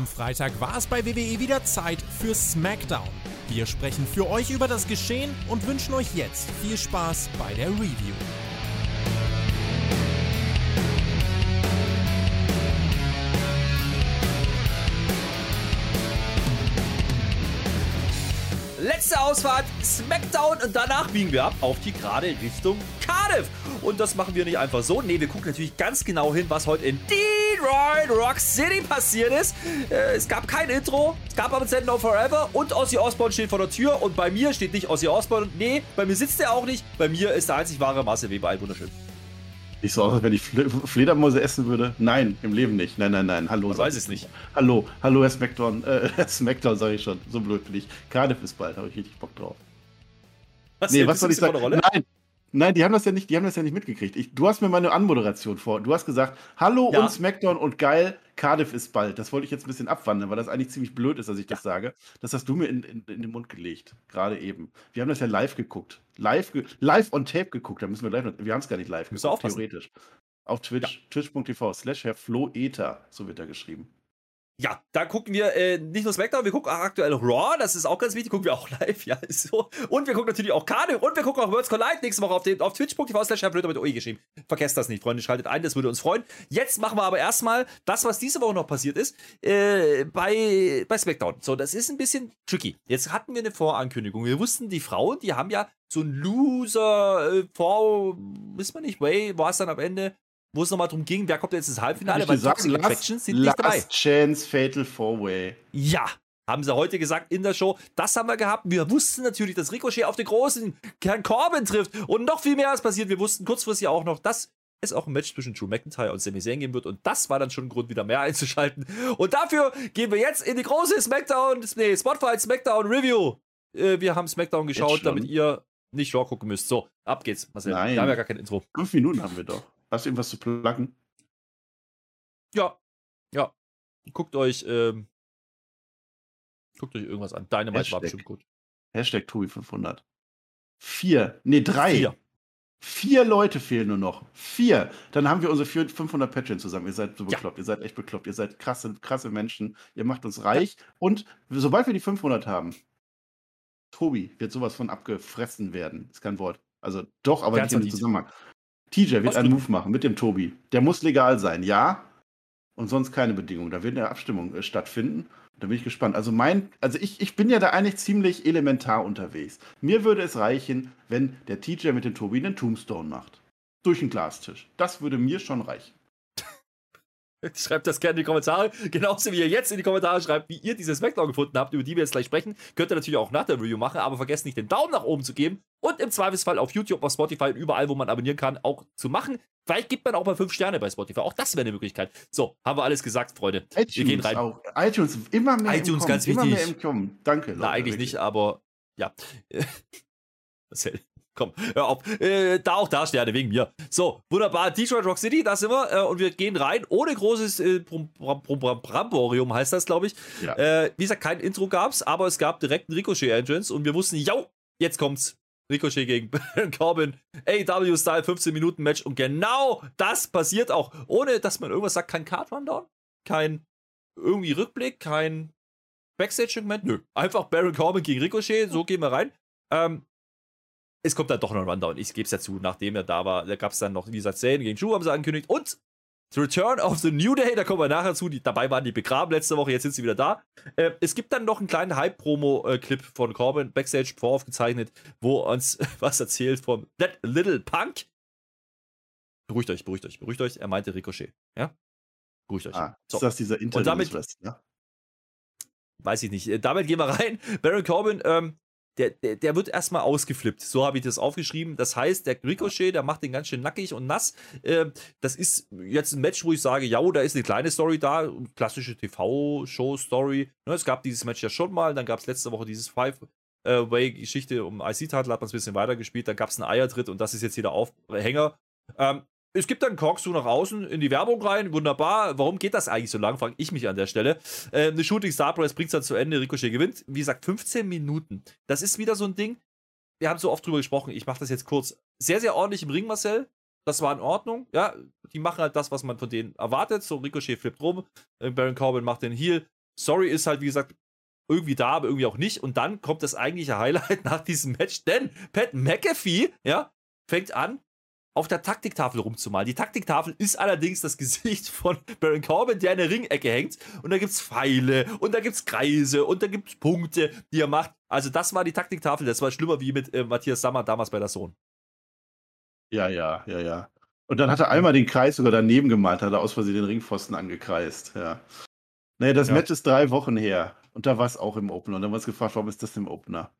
Am Freitag war es bei WWE wieder Zeit für SmackDown. Wir sprechen für euch über das Geschehen und wünschen euch jetzt viel Spaß bei der Review. Letzte Ausfahrt, Smackdown und danach biegen wir ab auf die gerade Richtung Cardiff. Und das machen wir nicht einfach so. Nee, wir gucken natürlich ganz genau hin, was heute in Detroit Rock City passiert ist. Äh, es gab kein Intro, es gab aber Send No Forever und Ozzy Osbourne steht vor der Tür und bei mir steht nicht Ozzy Osbourne. Nee, bei mir sitzt er auch nicht. Bei mir ist der einzig wahre Marcel Weber. Ein wunderschön. Nicht so aus, als wenn ich Fle Fledermäuse essen würde. Nein, im Leben nicht. Nein, nein, nein. Hallo. Ich weiß es nicht. Hallo, hallo, Herr Smackdown. Äh, Herr Smackdown sage ich schon. So blöd bin ich. Cardiff ist bald, habe ich richtig Bock drauf. Was, nee, was soll ich sagen? Nein, Nein, die haben das ja nicht, die haben das ja nicht mitgekriegt. Ich, du hast mir meine Anmoderation vor. Du hast gesagt, hallo Ja. und Smackdown und geil, Cardiff ist bald. Das wollte ich jetzt ein bisschen abwandeln, weil das eigentlich ziemlich blöd ist, dass ich das sage. Das hast du mir in, in, in den Mund gelegt, gerade eben. Wir haben das ja live geguckt. Live, ge live on tape geguckt. Da müssen wir noch, wir haben es gar nicht live geguckt, theoretisch. Auf Twitch, twitch.tv slash Herr Flo Ether, so wird er geschrieben. Ja, da gucken wir äh, nicht nur Smackdown, wir gucken auch aktuell Raw, das ist auch ganz wichtig, gucken wir auch live, ja, ist so. Und wir gucken natürlich auch Cardiff und wir gucken auch Worlds Collide nächste Woche auf, den, auf twitch.tv slash mit OE geschrieben. Vergesst das nicht, Freunde, schaltet ein, das würde uns freuen. Jetzt machen wir aber erstmal das, was diese Woche noch passiert ist, äh, bei, bei Smackdown. So, das ist ein bisschen tricky. Jetzt hatten wir eine Vorankündigung. Wir wussten, die Frauen, die haben ja so ein Loser äh, vor, wissen wir nicht, Way war es dann am Ende, wo es nochmal drum ging, wer kommt jetzt ins Halbfinale, weil Toxic Attractions sind nicht dabei. Last Chance Fatal Four Way. Ja, haben sie heute gesagt in der Show. Das haben wir gehabt. Wir wussten natürlich, dass Ricochet auf den großen Herrn Corbin trifft. Und noch viel mehr ist passiert. Wir wussten kurzfristig auch noch, dass es auch ein Match zwischen Drew McIntyre und Sami Zayn geben wird. Und das war dann schon ein Grund, wieder mehr einzuschalten. Und dafür gehen wir jetzt in die große Smackdown, nee, Spotlight Smackdown Review. Äh, wir haben Smackdown geschaut, damit ihr nicht Raw gucken müsst. So, ab geht's. Marcel. Nein. Wir haben ja gar kein Intro. Fünf Minuten haben wir doch. Hast du irgendwas zu pluggen? Ja, ja. Guckt euch, ähm, guckt euch irgendwas an. Dynamite war Hashtag. bestimmt gut. Hashtag Tobi500. Vier, nee, drei. Vier. Vier Leute fehlen nur noch. Vier. Dann haben wir unsere vier- 500 Patreons zusammen. Ihr seid so Ja. bekloppt. Ihr seid echt bekloppt. Ihr seid krasse, krasse Menschen. Ihr macht uns reich. Und sobald wir die 500 haben, Tobi wird sowas von abgefressen werden. Ist kein Wort. Also doch, aber Ganz nicht verdient. Zusammenhang. TJ wird einen Move machen mit dem Tobi. Der muss legal sein, ja. Und sonst keine Bedingungen. Da wird eine Abstimmung äh, stattfinden. Da bin ich gespannt. Also mein, also ich, ich bin ja da eigentlich ziemlich elementar unterwegs. Mir würde es reichen, wenn der TJ mit dem Tobi einen Tombstone macht. Durch einen Glastisch. Das würde mir schon reichen. Schreibt das gerne in die Kommentare. Genauso wie ihr jetzt in die Kommentare schreibt, wie ihr diese Smackdown gefunden habt, über die wir jetzt gleich sprechen. Könnt ihr natürlich auch nach der Review machen, aber vergesst nicht, den Daumen nach oben zu geben und im Zweifelsfall auf YouTube, auf Spotify und überall, wo man abonnieren kann, auch zu machen. Vielleicht gibt man auch mal 5 Sterne bei Spotify. Auch das wäre eine Möglichkeit. So, haben wir alles gesagt, Freunde. wir gehen iTunes rein. auch. iTunes immer mehr iTunes im Kommen. ganz immer wichtig. mehr im Kommen. Danke, Leute. Na, eigentlich wirklich. nicht, aber ja. Marcel, komm, hör auf. Äh, da auch da Sterne, wegen mir. So, wunderbar. Detroit Rock City, da sind wir. Äh, und wir gehen rein, ohne großes äh, Brum- Brum- Bramborium heißt das, glaube ich. Ja. Äh, wie gesagt, kein Intro gab's, aber es gab direkt einen Ricochet-Entrance und wir wussten, yo, jetzt kommt's. Ricochet gegen Baron Corbin, AW-Style, 15 Minuten Match und genau das passiert auch, ohne dass man irgendwas sagt, kein Card-Rundown, kein irgendwie Rückblick, kein Backstage-Segment, nö. Einfach Baron Corbin gegen Ricochet, so gehen wir rein. Ähm, es kommt dann doch noch ein Rundown, ich gebe es ja zu, nachdem er da war, da gab es dann noch, wie gesagt, Zayn gegen Drew haben sie angekündigt und The Return of the New Day, da kommen wir nachher zu, die, dabei waren die begraben letzte Woche, jetzt sind sie wieder da. Äh, es gibt dann noch einen kleinen Hype-Promo-Clip von Corbin, Backstage voraufgezeichnet, wo uns was erzählt vom That Little Punk. Beruhigt euch, beruhigt euch, beruhigt euch, er meinte Ricochet, ja? Beruhigt euch. Ah, So. Ist das dieser Und damit- Internet? Ja? weiß ich nicht. Äh, Damit gehen wir rein. Baron Corbin, ähm, der, der, der wird erstmal ausgeflippt. So habe ich das aufgeschrieben. Das heißt, der Ricochet, der macht den ganz schön nackig und nass. Ähm, das ist jetzt ein Match, wo ich sage, ja, da ist eine kleine Story da. Klassische TV-Show-Story. Ne, es gab dieses Match ja schon mal. Dann gab es letzte Woche dieses Five-Way-Geschichte um IC-Title, hat man es ein bisschen weitergespielt. Dann gab es einen Eiertritt und das ist jetzt hier der Aufhänger. Ähm, es gibt dann Corkscrew nach außen in die Werbung rein. Wunderbar. Warum geht das eigentlich so lang? Frage ich mich an der Stelle. Äh, eine Shooting Star Press bringt es dann zu Ende. Ricochet gewinnt. Wie gesagt, 15 Minuten. Das ist wieder so ein Ding. Wir haben so oft drüber gesprochen. Ich mache das jetzt kurz. Sehr, sehr ordentlich im Ring, Marcel. Das war in Ordnung. Ja, die machen halt das, was man von denen erwartet. So, Ricochet flippt rum. Äh, Baron Corbin macht den Heal. Story ist halt, wie gesagt, irgendwie da, aber irgendwie auch nicht. Und dann kommt das eigentliche Highlight nach diesem Match, denn Pat McAfee, ja, fängt an, auf der Taktiktafel rumzumalen. Die Taktiktafel ist allerdings das Gesicht von Baron Corbin, der in der Ringecke hängt. Und da gibt es Pfeile und da gibt es Kreise und da gibt es Punkte, die er macht. Also das war die Taktiktafel. Das war schlimmer wie mit äh, Matthias Sammer damals bei der Sohn. Ja, ja, ja, ja. Und dann hat er einmal den Kreis sogar daneben gemalt, hat er aus Versehen den Ringpfosten angekreist. Ja. Naja, das ja. Match ist drei Wochen her. Und da war es auch im Opener. Und dann war es gefragt, warum ist das im Opener?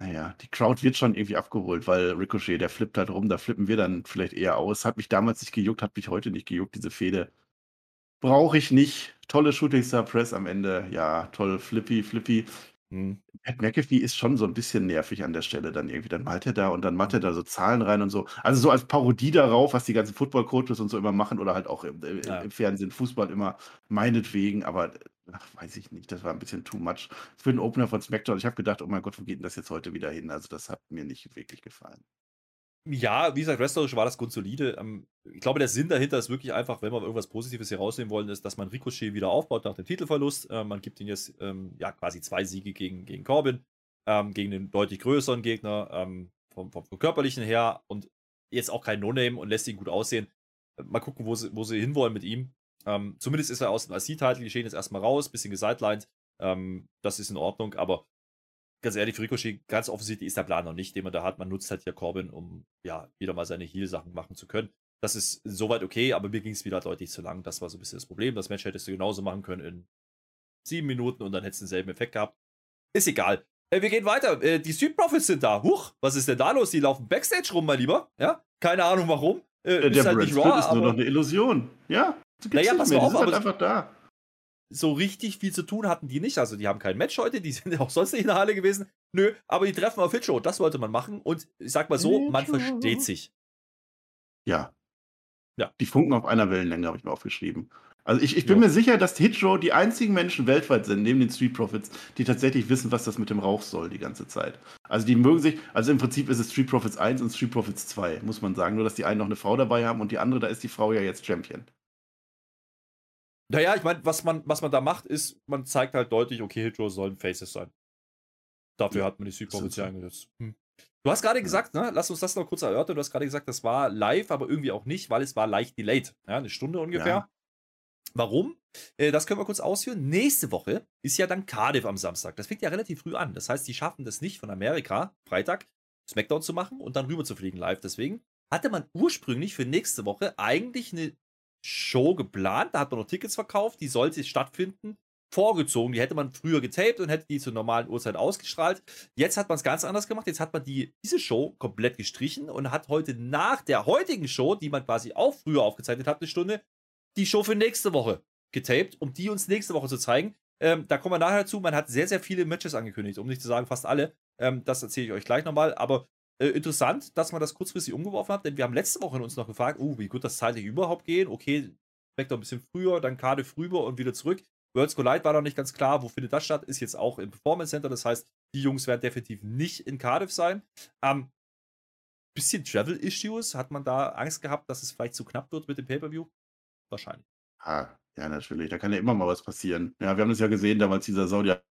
Naja, die Crowd wird schon irgendwie abgeholt, weil Ricochet, der flippt halt rum, da flippen wir dann vielleicht eher aus. Hat mich damals nicht gejuckt, hat mich heute nicht gejuckt, diese Fehde. Brauche ich nicht. Tolle Shooting Star Press am Ende. Ja, toll, flippy, flippy. Pat McAfee ist schon so ein bisschen nervig an der Stelle dann irgendwie. Dann malt er da und dann macht er da so Zahlen rein und so. Also so als Parodie darauf, was die ganzen Football-Coaches und so immer machen oder halt auch im, im, ja. im Fernsehen, Fußball immer, meinetwegen, aber ach, weiß ich nicht, das war ein bisschen too much für den Opener von SmackDown. Ich habe gedacht, oh mein Gott, wo geht denn das jetzt heute wieder hin? Also das hat mir nicht wirklich gefallen. Ja, wie gesagt, wrestlerisch war das grundsolide. Ähm, ich glaube, der Sinn dahinter ist wirklich einfach, wenn wir irgendwas Positives hier rausnehmen wollen, ist, dass man Ricochet wieder aufbaut nach dem Titelverlust. Äh, man gibt ihm jetzt ähm, ja quasi zwei Siege gegen, gegen Corbin, ähm, gegen den deutlich größeren Gegner vom, vom, vom, körperlichen her und jetzt auch kein No-Name und lässt ihn gut aussehen. Mal gucken, wo sie, wo sie hinwollen mit ihm. Ähm, zumindest ist er aus dem IC-Titel, die stehen jetzt erstmal raus, bisschen gesidelined. Ähm, das ist in Ordnung, aber ganz ehrlich, für Ricochet, ganz offensichtlich ist der Plan noch nicht, den man da hat. Man nutzt halt hier Corbin, um ja wieder mal seine Heal-Sachen machen zu können. Das ist soweit okay, aber mir ging es wieder deutlich zu lang. Das war so ein bisschen das Problem. Das Match hättest du genauso machen können in sieben Minuten und dann hättest du denselben Effekt gehabt. Ist egal. Äh, wir gehen weiter. Äh, die Street Profits sind da. Huch, was ist denn da los? Die laufen Backstage rum, mein Lieber. Ja, keine Ahnung warum. Äh, der halt nicht Raw, ist nur noch eine Illusion. Ja. Naja, pass mal auf, aber halt einfach da. So richtig viel zu tun hatten die nicht. Also, die haben kein Match heute, die sind ja auch sonst nicht in der Halle gewesen. Nö, aber die treffen auf Hitshow. Das wollte man machen. Und ich sag mal so, man versteht sich. Ja. Ja. Die funken auf einer Wellenlänge, habe ich mir aufgeschrieben. Also ich, ich bin ja. mir sicher, dass Hitshow die einzigen Menschen weltweit sind, neben den Street Profits, die tatsächlich wissen, was das mit dem Rauch soll die ganze Zeit. Also die mögen sich, also im Prinzip ist es Street Profits 1 und Street Profits 2, muss man sagen. Nur, dass die einen noch eine Frau dabei haben und die andere, da ist die Frau ja jetzt Champion. Naja, ich meine, was man, was man da macht, ist, man zeigt halt deutlich, okay, Hydro sollen Faces sein. Dafür ja, hat man die ja eingesetzt. Hm. Du hast gerade gesagt, ne, lass uns das noch kurz erörtern, du hast gerade gesagt, das war live, aber irgendwie auch nicht, weil es war leicht delayed. Ja, eine Stunde ungefähr. Ja. Warum? Äh, das können wir kurz ausführen. Nächste Woche ist ja dann Cardiff am Samstag. Das fängt ja relativ früh an. Das heißt, die schaffen das nicht von Amerika, Freitag, Smackdown zu machen und dann rüber zu fliegen live. Deswegen hatte man ursprünglich für nächste Woche eigentlich eine Show geplant. Da hat man noch Tickets verkauft. Die sollte stattfinden. Vorgezogen. Die hätte man früher getaped und hätte die zur normalen Uhrzeit ausgestrahlt. Jetzt hat man es ganz anders gemacht. Jetzt hat man die, diese Show komplett gestrichen und hat heute nach der heutigen Show, die man quasi auch früher aufgezeichnet hat, eine Stunde, die Show für nächste Woche getaped, um die uns nächste Woche zu zeigen. Ähm, da kommen wir nachher zu. Man hat sehr, sehr viele Matches angekündigt, um nicht zu sagen fast alle. Ähm, das erzähle ich euch gleich nochmal. Aber äh, interessant, dass man das kurzfristig umgeworfen hat, denn wir haben letzte Woche uns noch gefragt, uh, wie gut das zeitlich überhaupt geht. Okay, weg doch ein bisschen früher, dann Cardiff rüber und wieder zurück. Worlds Collide war noch nicht ganz klar, wo findet das statt, ist jetzt auch im Performance Center, das heißt, die Jungs werden definitiv nicht in Cardiff sein. Ähm, bisschen Travel-Issues, hat man da Angst gehabt, dass es vielleicht zu knapp wird mit dem Pay-Per-View? Wahrscheinlich. Ah, ja, natürlich. Da kann ja immer mal was passieren. Ja, wir haben das ja gesehen, damals dieser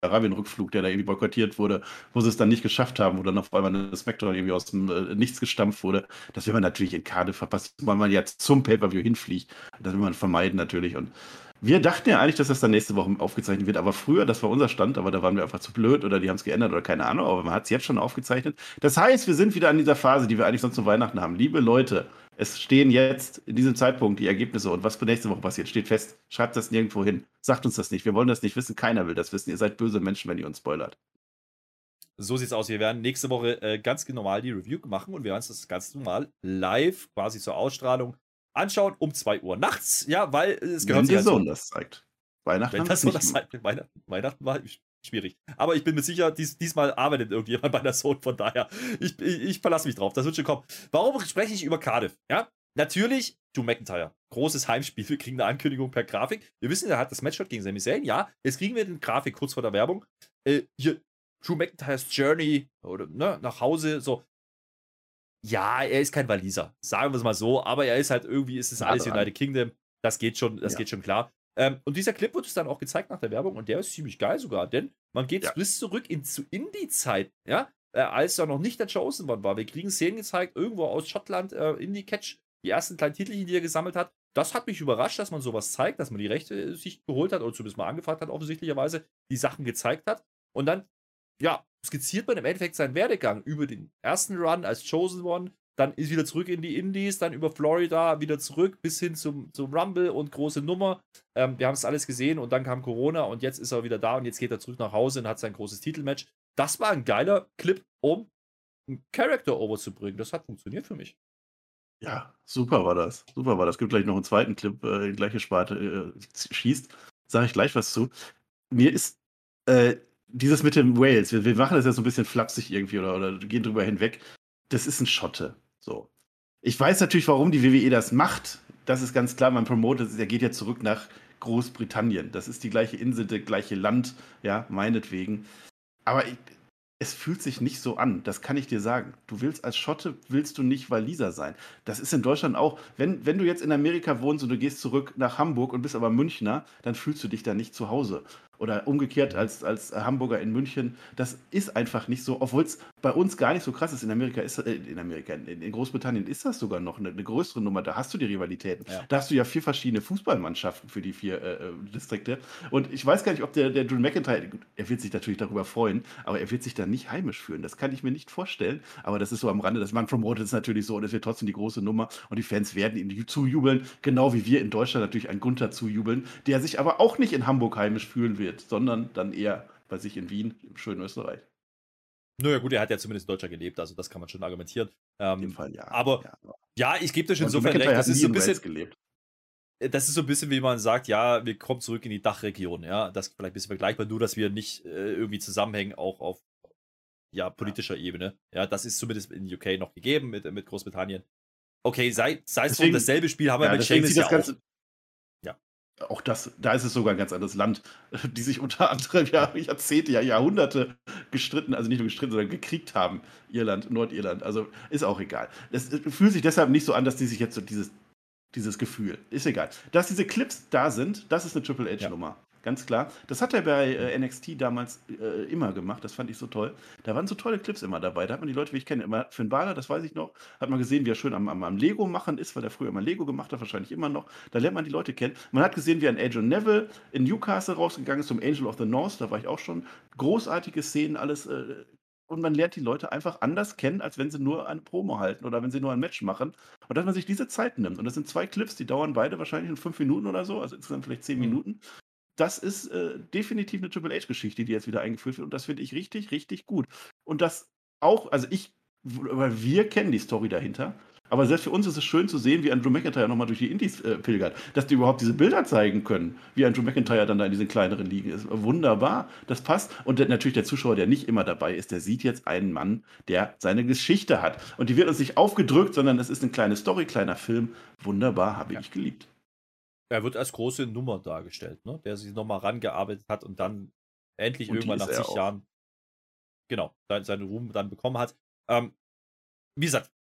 Saudi-Arabien-Rückflug, der da irgendwie boykottiert wurde, wo sie es dann nicht geschafft haben, wo dann auf einmal eine Smackdown irgendwie aus dem äh, Nichts gestampft wurde. Das will man natürlich in Cardiff verpassen, weil man jetzt zum Pay-Per-View hinfliegt. Das will man vermeiden natürlich. Und wir dachten ja eigentlich, dass das dann nächste Woche aufgezeichnet wird, aber früher, das war unser Stand, aber da waren wir einfach zu blöd oder die haben es geändert oder keine Ahnung, aber man hat es jetzt schon aufgezeichnet. Das heißt, wir sind wieder an dieser Phase, die wir eigentlich sonst zu Weihnachten haben. Liebe Leute, es stehen jetzt in diesem Zeitpunkt die Ergebnisse und was für nächste Woche passiert, steht fest. Schreibt das nirgendwo hin. Sagt uns das nicht. Wir wollen das nicht wissen. Keiner will das wissen. Ihr seid böse Menschen, wenn ihr uns spoilert. So sieht's aus. Wir werden nächste Woche äh, ganz normal die Review machen und wir werden uns das ganz normal live quasi zur Ausstrahlung anschauen um 2 Uhr nachts. Ja, weil es gehört Wenn der Sohn das zeigt. Weihnachten Wenn das so das zeigt. Weihnachten, Weihnachten war schwierig. Aber ich bin mir sicher, dies, diesmal arbeitet irgendjemand bei der Sohn, von daher, ich, ich, ich verlasse mich drauf, das wird schon kommen. Warum spreche ich über Cardiff? Ja, natürlich Drew McIntyre. Großes Heimspiel, wir kriegen eine Ankündigung per Grafik. Wir wissen, er hat das Match gegen Sami Zayn, ja, jetzt kriegen wir den Grafik kurz vor der Werbung. Äh, hier, Drew McIntyres Journey oder ne, nach Hause, so. Ja, er ist kein Waliser, sagen wir es mal so, aber er ist halt irgendwie, ist es alles United Kingdom, das geht schon, das ja. geht schon klar. Ähm, und dieser Clip wird uns dann auch gezeigt nach der Werbung und der ist ziemlich geil sogar, denn man geht Ja. bis zurück in, zu Indie-Zeit, ja, äh, als er noch nicht der Chosen One war. Wir kriegen Szenen gezeigt, irgendwo aus Schottland, äh, Indie-Catch, die ersten kleinen Titelchen, die er gesammelt hat. Das hat mich überrascht, dass man sowas zeigt, dass man die Rechte äh, sich geholt hat oder zumindest mal angefragt hat, offensichtlicherweise, die Sachen gezeigt hat. Und dann, ja, skizziert man im Endeffekt seinen Werdegang über den ersten Run als Chosen One, dann ist wieder zurück in die Indies, dann über Florida wieder zurück bis hin zum, zum Rumble und große Nummer. Ähm, wir haben es alles gesehen und dann kam Corona und jetzt ist er wieder da und jetzt geht er zurück nach Hause und hat sein großes Titelmatch. Das war ein geiler Clip, um einen Charakter overzubringen. Das hat funktioniert für mich. Ja, super war das. Super war das. Gibt gleich noch einen zweiten Clip, äh, die gleiche Sparte äh, schießt. Sage ich gleich was zu. Mir ist äh, dieses mit dem Wales, wir, wir machen das ja so ein bisschen flapsig irgendwie oder, oder gehen drüber hinweg. Das ist ein Schotte. So. Ich weiß natürlich, warum die WWE das macht. Das ist ganz klar. Man promotet, er geht ja zurück nach Großbritannien. Das ist die gleiche Insel, das gleiche Land, ja, meinetwegen. Aber ich, es fühlt sich nicht so an, das kann ich dir sagen. Du willst als Schotte, willst du nicht Waliser sein. Das ist in Deutschland auch, wenn, wenn du jetzt in Amerika wohnst und du gehst zurück nach Hamburg und bist aber Münchner, dann fühlst du dich da nicht zu Hause. Oder umgekehrt als, als Hamburger in München. Das ist einfach nicht so, obwohl es bei uns gar nicht so krass ist. In Amerika ist äh, in Amerika, in, Großbritannien ist das sogar noch eine, eine größere Nummer. Da hast du die Rivalitäten. Ja. Da hast du ja vier verschiedene Fußballmannschaften für die vier äh, äh, Distrikte. Und ich weiß gar nicht, ob der, der Drew McIntyre, er wird sich natürlich darüber freuen, aber er wird sich da nicht heimisch fühlen. Das kann ich mir nicht vorstellen. Aber das ist so am Rande. Das man promotet es natürlich so und es wird trotzdem die große Nummer und die Fans werden ihm zujubeln, genau wie wir in Deutschland natürlich einen Gunther zujubeln, der sich aber auch nicht in Hamburg heimisch fühlen wird, sondern dann eher bei sich in Wien, im schönen Österreich. Naja, gut, er hat ja zumindest in Deutschland gelebt, also das kann man schon argumentieren. Ähm, In dem Fall ja. aber ja. Ja, ich gebe dir schon insofern recht. Das ist so ein bisschen, gelebt. das ist so ein bisschen, wie man sagt, ja, wir kommen zurück in die Dachregion, ja. Das ist vielleicht ein bisschen vergleichbar, nur dass wir nicht äh, irgendwie zusammenhängen, auch auf ja, politischer Ebene. Ja, das ist zumindest in UK noch gegeben mit, mit Großbritannien. Okay, sei, sei es Deswegen- dasselbe Spiel haben wir Ja, mit sieht ja Ganze. Auch. Ja. Das, da ist es sogar ein ganz anderes Land, die sich unter anderem ja Jahrzehnte, ja Jahrhunderte gestritten, also nicht nur gestritten, sondern gekriegt haben. Irland, Nordirland, also ist auch egal. Es äh, fühlt sich deshalb nicht so an, dass die sich jetzt so dieses, dieses Gefühl, ist egal. Dass diese Clips da sind, das ist eine Triple H-Nummer. Ganz klar. Das hat er bei äh, NXT damals äh, immer gemacht. Das fand ich so toll. Da waren so tolle Clips immer dabei. Da hat man die Leute, wie ich kenne, immer Finn Balor, das weiß ich noch, hat man gesehen, wie er schön am, am, am Lego machen ist, weil er früher immer Lego gemacht hat, wahrscheinlich immer noch. Da lernt man die Leute kennen. Man hat gesehen, wie ein Adrian Neville in Newcastle rausgegangen ist zum Angel of the North. Da war ich auch schon. Großartige Szenen, alles. Äh, und man lernt die Leute einfach anders kennen, als wenn sie nur eine Promo halten oder wenn sie nur ein Match machen. Und dass man sich diese Zeit nimmt. Und das sind zwei Clips, die dauern beide wahrscheinlich in fünf Minuten oder so, also insgesamt vielleicht zehn Mhm. Minuten. Das ist äh, definitiv eine Triple H-Geschichte, die jetzt wieder eingeführt wird. Und das finde ich richtig, richtig gut. Und das auch, also ich, weil wir kennen die Story dahinter. Aber selbst für uns ist es schön zu sehen, wie Andrew McIntyre nochmal durch die Indies äh, pilgert. Dass die überhaupt diese Bilder zeigen können, wie Andrew McIntyre dann da in diesen kleineren Ligen ist. Wunderbar, das passt. Und der, natürlich der Zuschauer, der nicht immer dabei ist, der sieht jetzt einen Mann, der seine Geschichte hat. Und die wird uns nicht aufgedrückt, sondern es ist eine kleine Story, kleiner Film. Wunderbar, habe Ja. ich geliebt. Er wird als große Nummer dargestellt, ne? der sich nochmal rangearbeitet hat und dann endlich Und irgendwann nach zig auch. Jahren genau, sein- seinen Ruhm dann bekommen hat. Ähm, wie gesagt,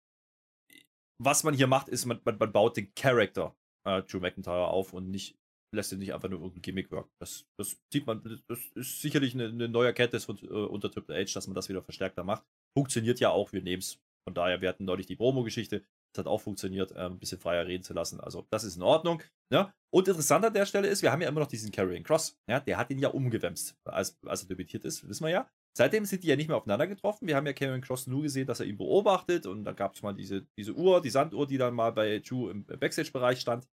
was man hier macht, ist, man, man, man baut den Charakter äh, Drew McIntyre auf und nicht lässt ihn nicht einfach nur irgendein Gimmick wirken. Das, das sieht man, das ist sicherlich eine, eine neue Erkenntnis von, äh, unter Triple H, dass man das wieder verstärkter macht. Funktioniert ja auch, wir nehmen es. Von daher, wir hatten neulich die Promo-Geschichte, das hat auch funktioniert, äh, ein bisschen freier reden zu lassen. Also, das ist in Ordnung. Ja? Und interessant an der Stelle ist, wir haben ja immer noch diesen Carrying Cross. Ja? Der hat ihn ja umgewämst, als, als er debütiert ist, wissen wir ja. Seitdem sind die ja nicht mehr aufeinander getroffen. Wir haben ja Carrying Cross nur gesehen, dass er ihn beobachtet und dann gab es mal diese, diese Uhr, die Sanduhr, die dann mal bei Drew im Backstage-Bereich stand.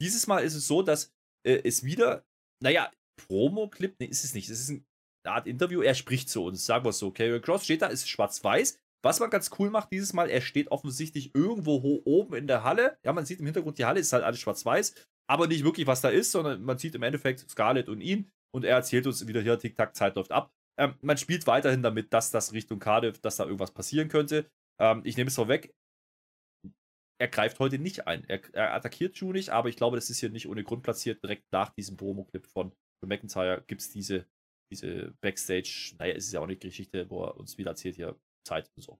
Dieses Mal ist es so, dass äh, es wieder, naja, Promo-Clip, nee, ist es nicht. Es ist eine Art Interview. Er spricht zu uns, sagen wir es so. Carrying Cross steht da, ist schwarz-weiß. Was man ganz cool macht dieses Mal, er steht offensichtlich irgendwo ho- oben in der Halle. Ja, man sieht im Hintergrund, die Halle ist halt alles schwarz-weiß, aber nicht wirklich, was da ist, sondern man sieht im Endeffekt Scarlett und ihn und er erzählt uns wieder hier, Tick-Tack, Zeit läuft ab. Ähm, man spielt weiterhin damit, dass das Richtung Cardiff, dass da irgendwas passieren könnte. Ähm, ich nehme es vorweg, er greift heute nicht ein. Er, er attackiert Drew nicht, aber ich glaube, das ist hier nicht ohne Grund platziert. Direkt nach diesem Promo-Clip von McIntyre gibt es diese, diese Backstage, naja, es ist ja auch eine Geschichte, wo er uns wieder erzählt, hier Zeit und so.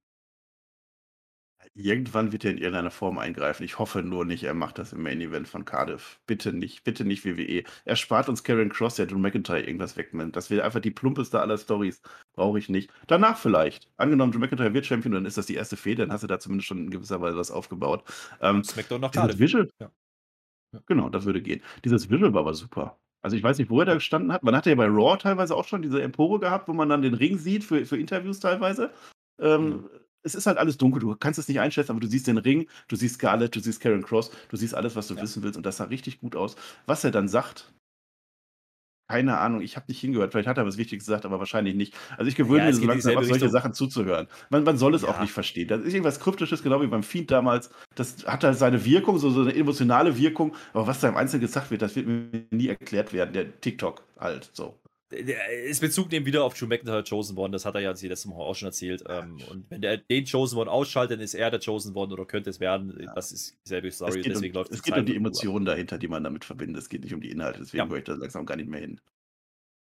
Irgendwann wird er in irgendeiner Form eingreifen. Ich hoffe nur nicht, er macht das im Main Event von Cardiff. Bitte nicht, bitte nicht WWE. Er spart uns Karen Cross, der Drew McIntyre irgendwas wegnimmt. Das wäre einfach die plumpeste aller Stories. Brauche ich nicht. Danach vielleicht. Angenommen, Drew McIntyre wird Champion, dann ist das die erste Fehde, dann hast du da zumindest schon in gewisser Weise was aufgebaut. Ähm, SmackDown nach Cardiff. Visual, ja. Genau, das würde gehen. Dieses Visual war aber super. Also ich weiß nicht, wo er da gestanden hat. Man hatte ja bei Raw teilweise auch schon diese Empore gehabt, wo man dann den Ring sieht für, für Interviews teilweise. Ähm, mhm es ist halt alles dunkel, du kannst es nicht einschätzen, aber du siehst den Ring, du siehst Scarlett, du siehst Karen Cross, du siehst alles, was du ja. wissen willst und das sah richtig gut aus. Was er dann sagt, keine Ahnung, ich habe nicht hingehört, vielleicht hat er was Wichtiges gesagt, aber wahrscheinlich nicht. Also ich gewöhne ja, mir so langsam auf solche Sachen zuzuhören. Man, man soll es ja. auch nicht verstehen. Das ist irgendwas Kryptisches, genau wie beim Fiend damals. Das hat halt seine Wirkung, so, so eine emotionale Wirkung, aber was da im Einzelnen gesagt wird, das wird mir nie erklärt werden. Der TikTok halt so ist Bezug nehmen wieder auf Drew McIntyre Chosen One, das hat er ja letztes Mal auch schon erzählt. Ähm, und wenn der den Chosen One ausschaltet, dann ist er der Chosen One oder könnte es werden. Ja. Das ist dieselbe Story, deswegen um, läuft es geht um die Emotionen dahinter, die man damit verbindet. Es geht nicht um die Inhalte, deswegen ja. höre ich da langsam gar nicht mehr hin.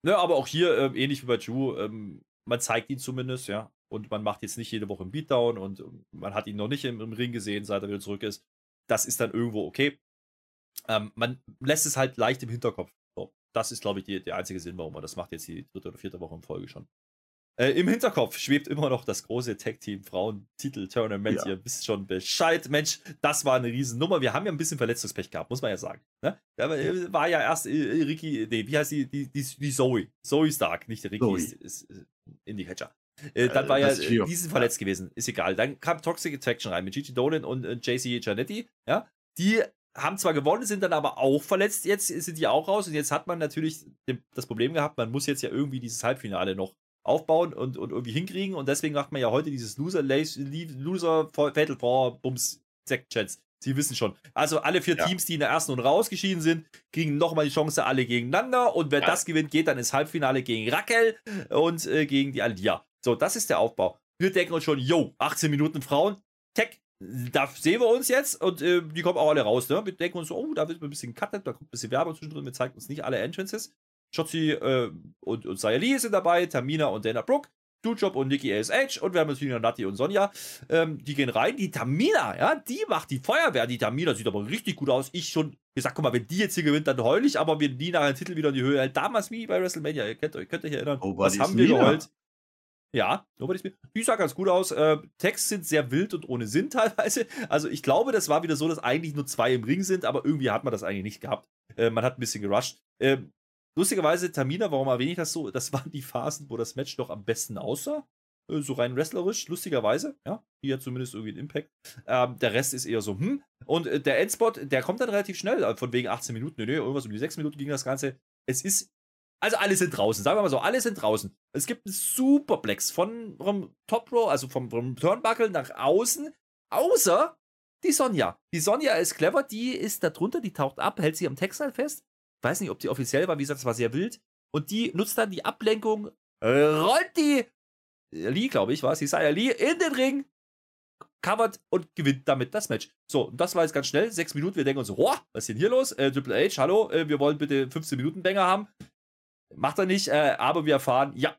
Ne, aber auch hier, ähm, ähnlich wie bei Drew, ähm, man zeigt ihn zumindest, ja. Und man macht jetzt nicht jede Woche einen Beatdown und man hat ihn noch nicht im, im Ring gesehen, seit er wieder zurück ist. Das ist dann irgendwo okay. Ähm, man lässt es halt leicht im Hinterkopf das ist, glaube ich, die, der einzige Sinn, warum man das macht, jetzt die dritte oder vierte Woche in Folge schon. Äh, Im Hinterkopf schwebt immer noch das große Tag-Team Frauen-Titel-Tournament. Ja. Ihr wisst schon Bescheid. Mensch, das war eine Riesennummer. Wir haben ja ein bisschen Verletzungspech gehabt, muss man ja sagen. Ne? Da war ja erst äh, Ricky, nee, wie heißt die, die, die, die Zoe? Zoe Stark, nicht Ricky, Zoe. ist, ist, ist Indie-Catcher. Äh, dann äh, war ja diesen verletzt gewesen, ist egal. Dann kam Toxic Attraction rein mit Gigi Dolan und äh, JC Giannetti, ja, die haben zwar gewonnen, sind dann aber auch verletzt. Jetzt sind die auch raus und jetzt hat man natürlich das Problem gehabt, man muss jetzt ja irgendwie dieses Halbfinale noch aufbauen und, und irgendwie hinkriegen und deswegen macht man ja heute dieses Loser, Loser Fatal Four Bums Chance. Sie wissen schon. Also alle vier ja. Teams, die in der ersten Runde rausgeschieden sind, kriegen nochmal die Chance alle gegeneinander und wer ja. das gewinnt, geht dann ins Halbfinale gegen Raquel und äh, gegen die Alia. So, das ist der Aufbau. Wir denken uns schon, yo, 18 Minuten Frauen, Tech, da sehen wir uns jetzt und äh, die kommen auch alle raus. Ne? Wir denken uns so, oh, da wird ein bisschen cuttet, da kommt ein bisschen Werbung zwischendrin, wir zeigen uns nicht alle Entrances. Shotzi äh, und, und Sayali sind dabei, Tamina und Dana Brooke, Dujob und Nikki ASH und wir haben natürlich noch Nati und Sonja. Ähm, die gehen rein. Die Tamina, ja, die macht die Feuerwehr. Die Tamina sieht aber richtig gut aus. Ich schon gesagt, guck mal, wenn die jetzt hier gewinnt, dann heul ich, aber wenn die nachher den Titel wieder in die Höhe hält, damals wie bei WrestleMania, ihr könnt, könnt euch erinnern, oh, was haben wir geheult? Ja, Nobody's Me. Die sah ganz gut aus. Äh, Texts sind sehr wild und ohne Sinn teilweise. Also ich glaube, das war wieder so, dass eigentlich nur zwei im Ring sind, aber irgendwie hat man das eigentlich nicht gehabt. Äh, man hat ein bisschen gerusht. Äh, lustigerweise, Tamina, warum erwähne ich das so? Das waren die Phasen, wo das Match doch am besten aussah. Äh, so rein wrestlerisch, lustigerweise. Ja, hier zumindest irgendwie einen Impact. Ähm, der Rest ist eher so, hm. Und äh, der Endspot, der kommt dann relativ schnell, äh, von wegen 18 Minuten. Nee, irgendwas um die 6 Minuten ging das Ganze. Es ist also alle sind draußen, sagen wir mal so, alle sind draußen. Es gibt einen Superplex von vom Top Row, also vom, vom Turnbuckle nach außen, außer die Sonja. Die Sonja ist clever, die ist da drunter, die taucht ab, hält sich am Textile fest. Weiß nicht, ob die offiziell war, wie gesagt, das war sehr wild. Und die nutzt dann die Ablenkung, rollt die Lee, glaube ich, war es, die Saya Lee in den Ring, covert und gewinnt damit das Match. So, und das war jetzt ganz schnell, sechs Minuten. Wir denken uns so, was ist denn hier los? Äh, Triple H, hallo, äh, wir wollen bitte 15 Minuten Banger haben. Macht er nicht, äh, aber wir erfahren, ja,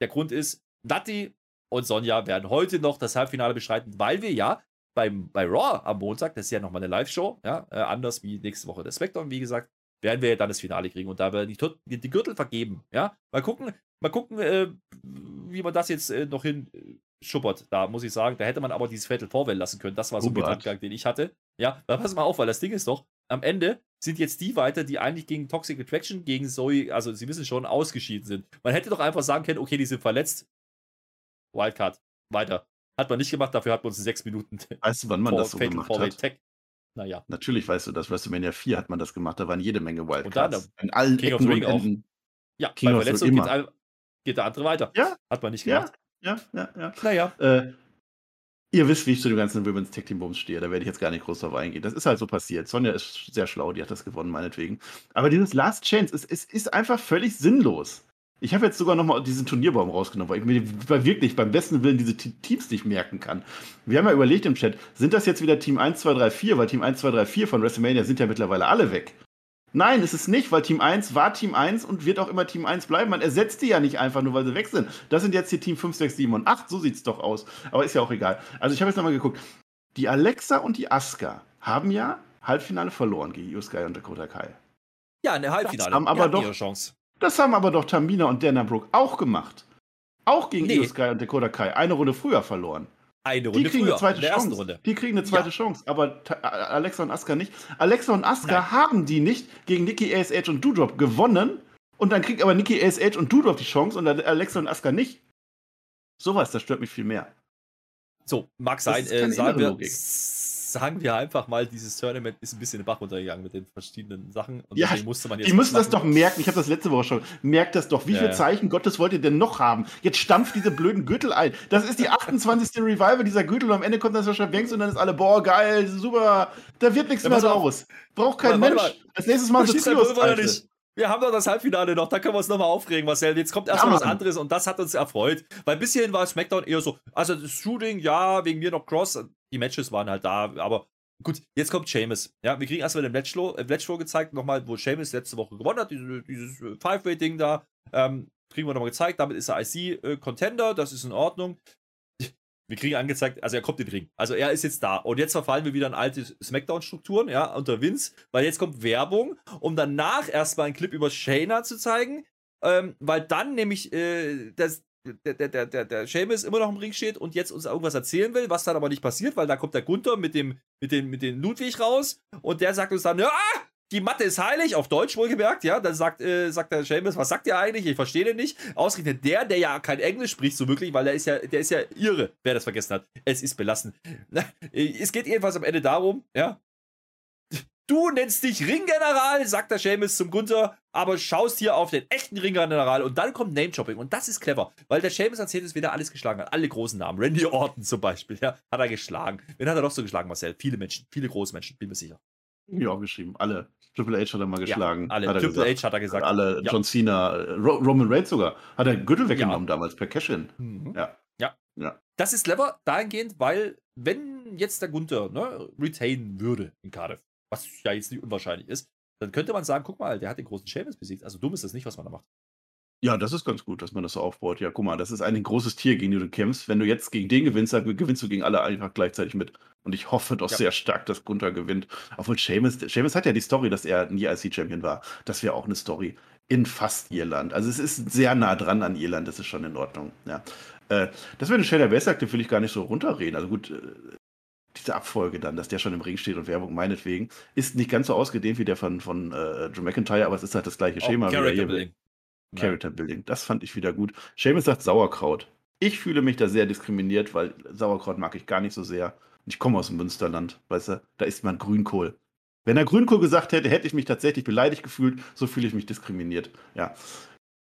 der Grund ist, Nati und Sonja werden heute noch das Halbfinale bestreiten, weil wir ja beim, bei Raw am Montag, das ist ja nochmal eine Live-Show, ja, äh, anders wie nächste Woche der Spectrum, wie gesagt, werden wir ja dann das Finale kriegen und da werden die, die Gürtel vergeben, ja. Mal gucken, mal gucken, äh, wie man das jetzt äh, noch hin äh, schuppert. Da muss ich sagen, da hätte man aber dieses Fatal Vorwell lassen können. Das war so ein Gedankengang, den ich hatte. Ja, pass mal auf, weil das Ding ist doch, am Ende sind jetzt die weiter, die eigentlich gegen Toxic Attraction, gegen Zoe, also sie wissen schon, ausgeschieden sind. Man hätte doch einfach sagen können, okay, die sind verletzt. Wildcard, weiter. Hat man nicht gemacht, dafür hat man uns sechs Minuten. Weißt du, wann man vor, das so gemacht hat? Tech. Naja. Natürlich weißt du das. WrestleMania 4 hat man das gemacht, da waren jede Menge Wildcards. Und dann, in allen King Ecken und Enden. Ja, King bei Verletzung geht, geht, der andere weiter. Ja. Hat man nicht gemacht. Ja, ja, ja. ja. Naja. Äh, Ihr wisst, wie ich zu dem ganzen Women's Tag Team Bums stehe. Da werde ich jetzt gar nicht groß drauf eingehen. Das ist halt so passiert. Sonja ist sehr schlau, die hat das gewonnen, meinetwegen. Aber dieses Last Chance, es, es ist einfach völlig sinnlos. Ich habe jetzt sogar nochmal diesen Turnierbaum rausgenommen, weil ich mir wirklich beim besten Willen diese Teams nicht merken kann. Wir haben ja überlegt im Chat, sind das jetzt wieder Team 1, 2, 3, 4? Weil Team 1, 2, 3, 4 von WrestleMania sind ja mittlerweile alle weg. Nein, ist es nicht, weil Team 1 war Team 1 und wird auch immer Team 1 bleiben. Man ersetzt die ja nicht einfach nur, weil sie weg sind. Das sind jetzt die Team 5, 6, 7 und 8. So sieht es doch aus. Aber ist ja auch egal. Also ich habe jetzt nochmal geguckt. Die Alexa und die Asuka haben ja Halbfinale verloren gegen Io Sky und Dakota Kai. Ja, eine Halbfinale. Das haben aber doch, ihre Chance. Das haben aber doch Tamina und Dana Brooke auch gemacht. Auch gegen Nee. Io Sky und Dakota Kai. Eine Runde früher verloren. Eine Die Runde kriegen früher, eine zweite Chance. Runde. Die kriegen eine zweite Ja. Chance, aber Alexa und Asuka nicht. Alexa und Asuka Nein. haben die nicht gegen Nikki ASH und Doudrop gewonnen und dann kriegt aber Nikki ASH und Doudrop die Chance und Alexa und Asuka nicht. Sowas, das stört mich viel mehr. So, mag sein. Äh, sagen, wir, Logik. Sagen wir einfach mal, dieses Tournament ist ein bisschen in den Bach runtergegangen mit den verschiedenen Sachen. Und Ja, musste man jetzt Die müssen was das doch merken. Ich habe das letzte Woche schon. Merkt das doch. Wie Ja, viele ja. Zeichen Gottes wollt ihr denn noch haben? Jetzt stampft diese blöden Gürtel ein. Das ist die 28. Revival dieser Gürtel und am Ende kommt dann Sascha Banks und dann ist alle, boah, geil, super. Da wird nichts Ja, mehr draus. Braucht kein Mensch. warte Als nächstes Mal so oder Trios? Wir haben doch das Halbfinale noch, da können wir uns nochmal aufregen, Marcel. Jetzt kommt Ja, erstmal was Mann. anderes und das hat uns erfreut. Weil bis hierhin war SmackDown eher so, also das Shooting, ja, wegen mir noch Cross, die Matches waren halt da, aber gut, jetzt kommt Sheamus. Ja, wir kriegen erstmal den Matchflow, äh, gezeigt, nochmal, wo Sheamus letzte Woche gewonnen hat, diese, dieses äh, Five-Way-Ding da. Ähm, kriegen wir nochmal gezeigt, damit ist er IC-Contender, das ist in Ordnung. Wir kriegen angezeigt, also er kommt in den Ring. Also er ist jetzt da. Und jetzt verfallen wir wieder in alte Smackdown-Strukturen, ja, unter Vince, weil jetzt kommt Werbung, um danach erstmal einen Clip über Shayna zu zeigen, ähm, weil dann nämlich äh, das, der, der, der, der, der Sheamus immer noch im Ring steht und jetzt uns irgendwas erzählen will, was dann aber nicht passiert, weil da kommt der Gunther mit dem, mit dem, mit dem Ludwig raus und der sagt uns dann, ja, die Matte ist heilig, auf Deutsch wohlgemerkt, ja. Dann sagt, äh, sagt der Seamus, was sagt ihr eigentlich? Ich verstehe den nicht. Ausgerechnet der, der ja kein Englisch spricht, so wirklich, weil der ist ja, der ist ja irre, wer das vergessen hat. Es ist belastend. Es geht jedenfalls am Ende darum, ja. Du nennst dich Ringgeneral, sagt der Seamus zum Gunther, aber schaust hier auf den echten Ringgeneral und dann kommt Name-Dropping und das ist clever, weil der Seamus erzählt es, wen er alles geschlagen hat. Alle großen Namen. Randy Orton zum Beispiel, ja, hat er geschlagen. Wen hat er noch so geschlagen, Marcel? Viele Menschen, viele große Menschen, bin mir sicher. Ja, geschrieben. Alle. Triple H hat er mal geschlagen. Alle. Hat er Triple gesagt. H hat er gesagt. Alle. Ja. John Cena, Ro Roman Reigns sogar. Hat er Gürtel weggenommen damals per Cash-In. Mhm. Ja. Ja. Ja. Das ist clever dahingehend, weil, wenn jetzt der Gunther ne, retain würde in Cardiff, was ja jetzt nicht unwahrscheinlich ist, dann könnte man sagen: guck mal, der hat den großen Sheamus besiegt. Also dumm ist das nicht, was man da macht. Ja, das ist ganz gut, dass man das so aufbaut. Ja, guck mal, das ist ein großes Tier, gegen den du kämpfst. Wenn du jetzt gegen den gewinnst, dann gewinnst du gegen alle einfach gleichzeitig mit. Und ich hoffe doch Ja. sehr stark, dass Gunther gewinnt. Obwohl Seamus, Seamus hat ja die Story, dass er nie IC-Champion war. Das wäre auch eine Story in fast Irland. Also es ist sehr nah dran an Irland, das ist schon in Ordnung. Ja. Äh, das wäre eine Shayna Baszler, will ich gar nicht so runterreden. Also gut, äh, diese Abfolge dann, dass der schon im Ring steht und Werbung meinetwegen, ist nicht ganz so ausgedehnt wie der von, von äh, Drew McIntyre, aber es ist halt das gleiche Schema. Wieder Character. Building. Character Building. Das fand ich wieder gut. Seamus sagt Sauerkraut. Ich fühle mich da sehr diskriminiert, weil Sauerkraut mag ich gar nicht so sehr. Ich komme aus dem Münsterland, weißt du, da isst man Grünkohl. Wenn er Grünkohl gesagt hätte, hätte ich mich tatsächlich beleidigt gefühlt. So fühle ich mich diskriminiert. Ja.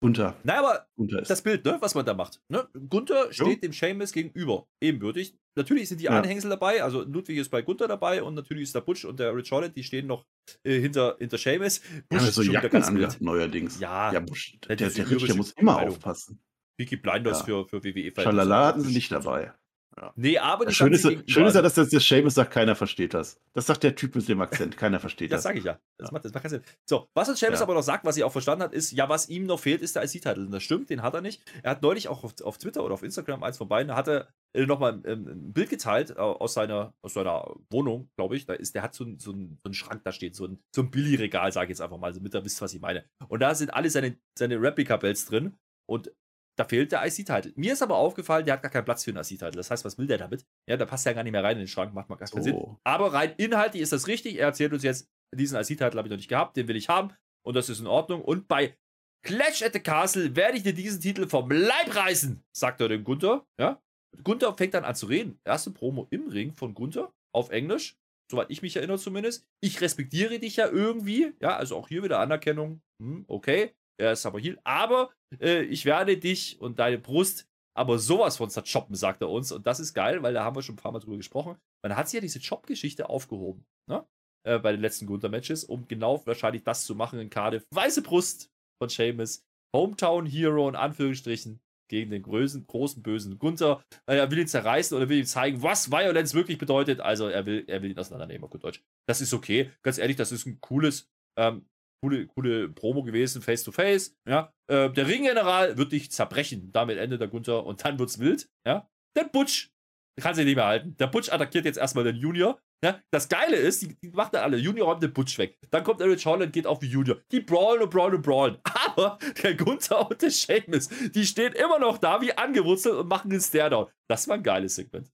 Unter, Na, aber ist. das Bild, ne, was man da macht. Ne? Gunther steht dem Seamus gegenüber, ebenbürtig. Natürlich sind die Ja. Anhängsel dabei, also Ludwig ist bei Gunther dabei und natürlich ist der Butch und der Rich Holland, die stehen noch äh, hinter, hinter Seamus. Haben ja so Jacken angehabt neuerdings. Ja, ja Busch, Ja, der, diese der Rich, der muss immer Kleidung. aufpassen. Peaky Blinders Ja. für, für WWE. Schalala hatten sie nicht dabei. Nee, aber die Schön ist, schön ist ja, dass das der Seamus sagt, keiner versteht das. Das sagt der Typ mit dem Akzent, keiner versteht Das das. sage ich ja. Das, Ja. Macht, das macht keinen Sinn. So, was uns Seamus Ja. aber noch sagt, was sie auch verstanden hat, ist, ja, was ihm noch fehlt, ist der IC-Titel. Und das stimmt, den hat er nicht. Er hat neulich auch auf, auf Twitter oder auf Instagram, eins von beiden, da hat er äh, nochmal ähm, ein Bild geteilt äh, aus, seiner, aus seiner Wohnung, glaube ich. Da ist, der hat so, ein, so, ein, so einen Schrank, da steht so ein, so ein Billy-Regal, sage ich jetzt einfach mal, damit ihr wisst, was ich meine. Und da sind alle seine, seine Replika-Bells drin. Und da fehlt der IC-Titel. Mir ist aber aufgefallen, der hat gar keinen Platz für einen IC-Titel. Das heißt, was will der damit? Ja, da passt ja gar nicht mehr rein in den Schrank, macht mal gar keinen Sinn. So. Aber rein inhaltlich ist das richtig. Er erzählt uns jetzt, diesen IC-Titel habe ich noch nicht gehabt, den will ich haben und das ist in Ordnung. Und bei Clash at the Castle werde ich dir diesen Titel vom Leib reißen, sagt er dem Gunther. Ja? Gunther fängt dann an zu reden. Erste Promo im Ring von Gunther auf Englisch, soweit ich mich erinnere zumindest. Ich respektiere dich ja irgendwie. Ja, also auch hier wieder Anerkennung. Hm, okay, er ist aber hier. Aber äh, ich werde dich und deine Brust aber sowas von zerchoppen, sagt er uns. Und das ist geil, weil da haben wir schon ein paar Mal drüber gesprochen. Man hat sich ja diese Chop-Geschichte aufgehoben, ne? Äh, bei den letzten Gunther-Matches, um genau wahrscheinlich das zu machen in Cardiff. Weiße Brust von Seamus, Hometown Hero in Anführungsstrichen, gegen den großen, großen bösen Gunther. Äh, er will ihn zerreißen oder will ihm zeigen, was Violence wirklich bedeutet. Also er will, er will ihn auseinandernehmen, auf gut Deutsch. Das ist okay. Ganz ehrlich, das ist ein cooles, ähm, coole, coole Promo gewesen, face to face. Ja, äh, der Ringgeneral wird dich zerbrechen. Damit endet der Gunther und dann wird's wild. Ja, der Butch kann sich nicht mehr halten. Der Butch attackiert jetzt erstmal den Junior. Ja, das Geile ist, die, die macht er alle. Junior räumt den Butch weg. Dann kommt Eric Holland, geht auf die Junior. Die brawlen und brawlen und brawlen. Aber der Gunther und der Sheamus, die stehen immer noch da wie angewurzelt und machen den Stare-Down. Das war ein geiles Segment.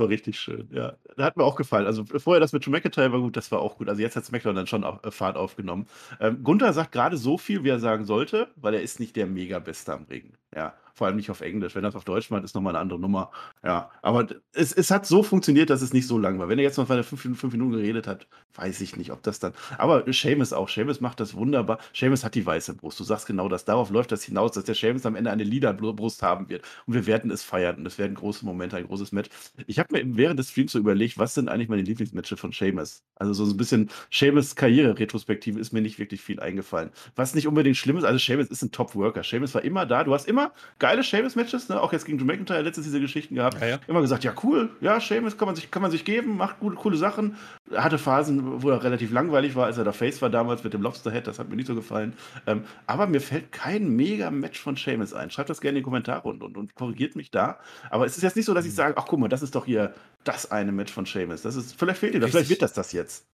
War richtig schön, ja. Da hat mir auch gefallen. Also vorher das mit Drew McIntyre war gut, das war auch gut. Also jetzt hat SmackDown dann schon auf, äh, Fahrt aufgenommen. Ähm, Gunther sagt gerade so viel, wie er sagen sollte, weil er ist nicht der Mega-Beste am Ring. Ja, vor allem nicht auf Englisch. Wenn es auf Deutsch meint, ist nochmal eine andere Nummer. Ja, aber es, es hat so funktioniert, dass es nicht so lang war. Wenn er jetzt noch weiter fünf, fünf Minuten geredet hat, weiß ich nicht, ob das dann. Aber Seamus auch. Seamus macht das wunderbar. Seamus hat die weiße Brust. Du sagst genau das. Darauf läuft das hinaus, dass der Seamus am Ende eine Lila-Brust haben wird. Und wir werden es feiern. Und es werden große Momente, ein großes Match. Ich habe mir während des Streams so überlegt, was sind eigentlich meine Lieblingsmatches von Seamus? Also so ein bisschen Seamus Karriere-Retrospektive ist mir nicht wirklich viel eingefallen. Was nicht unbedingt schlimm ist, also Seamus ist ein Top-Worker. Seamus war immer da. Du hast immer geile Seamus-Matches, ne? auch jetzt gegen Drew McIntyre letztens diese Geschichten gehabt. Ja, ja. Immer gesagt, ja cool, ja, Seamus kann man sich, kann man sich geben, macht gute, coole Sachen. Er hatte Phasen, wo er relativ langweilig war, als er da Face war damals mit dem Lobster-Head, das hat mir nicht so gefallen. Ähm, aber mir fällt kein Mega-Match von Seamus ein. Schreibt das gerne in die Kommentare und, und, und korrigiert mich da. Aber es ist jetzt nicht so, dass ich sage, ach guck mal, das ist doch hier das eine Match von Seamus. Das ist, vielleicht fehlt ihm das, vielleicht wird das das jetzt.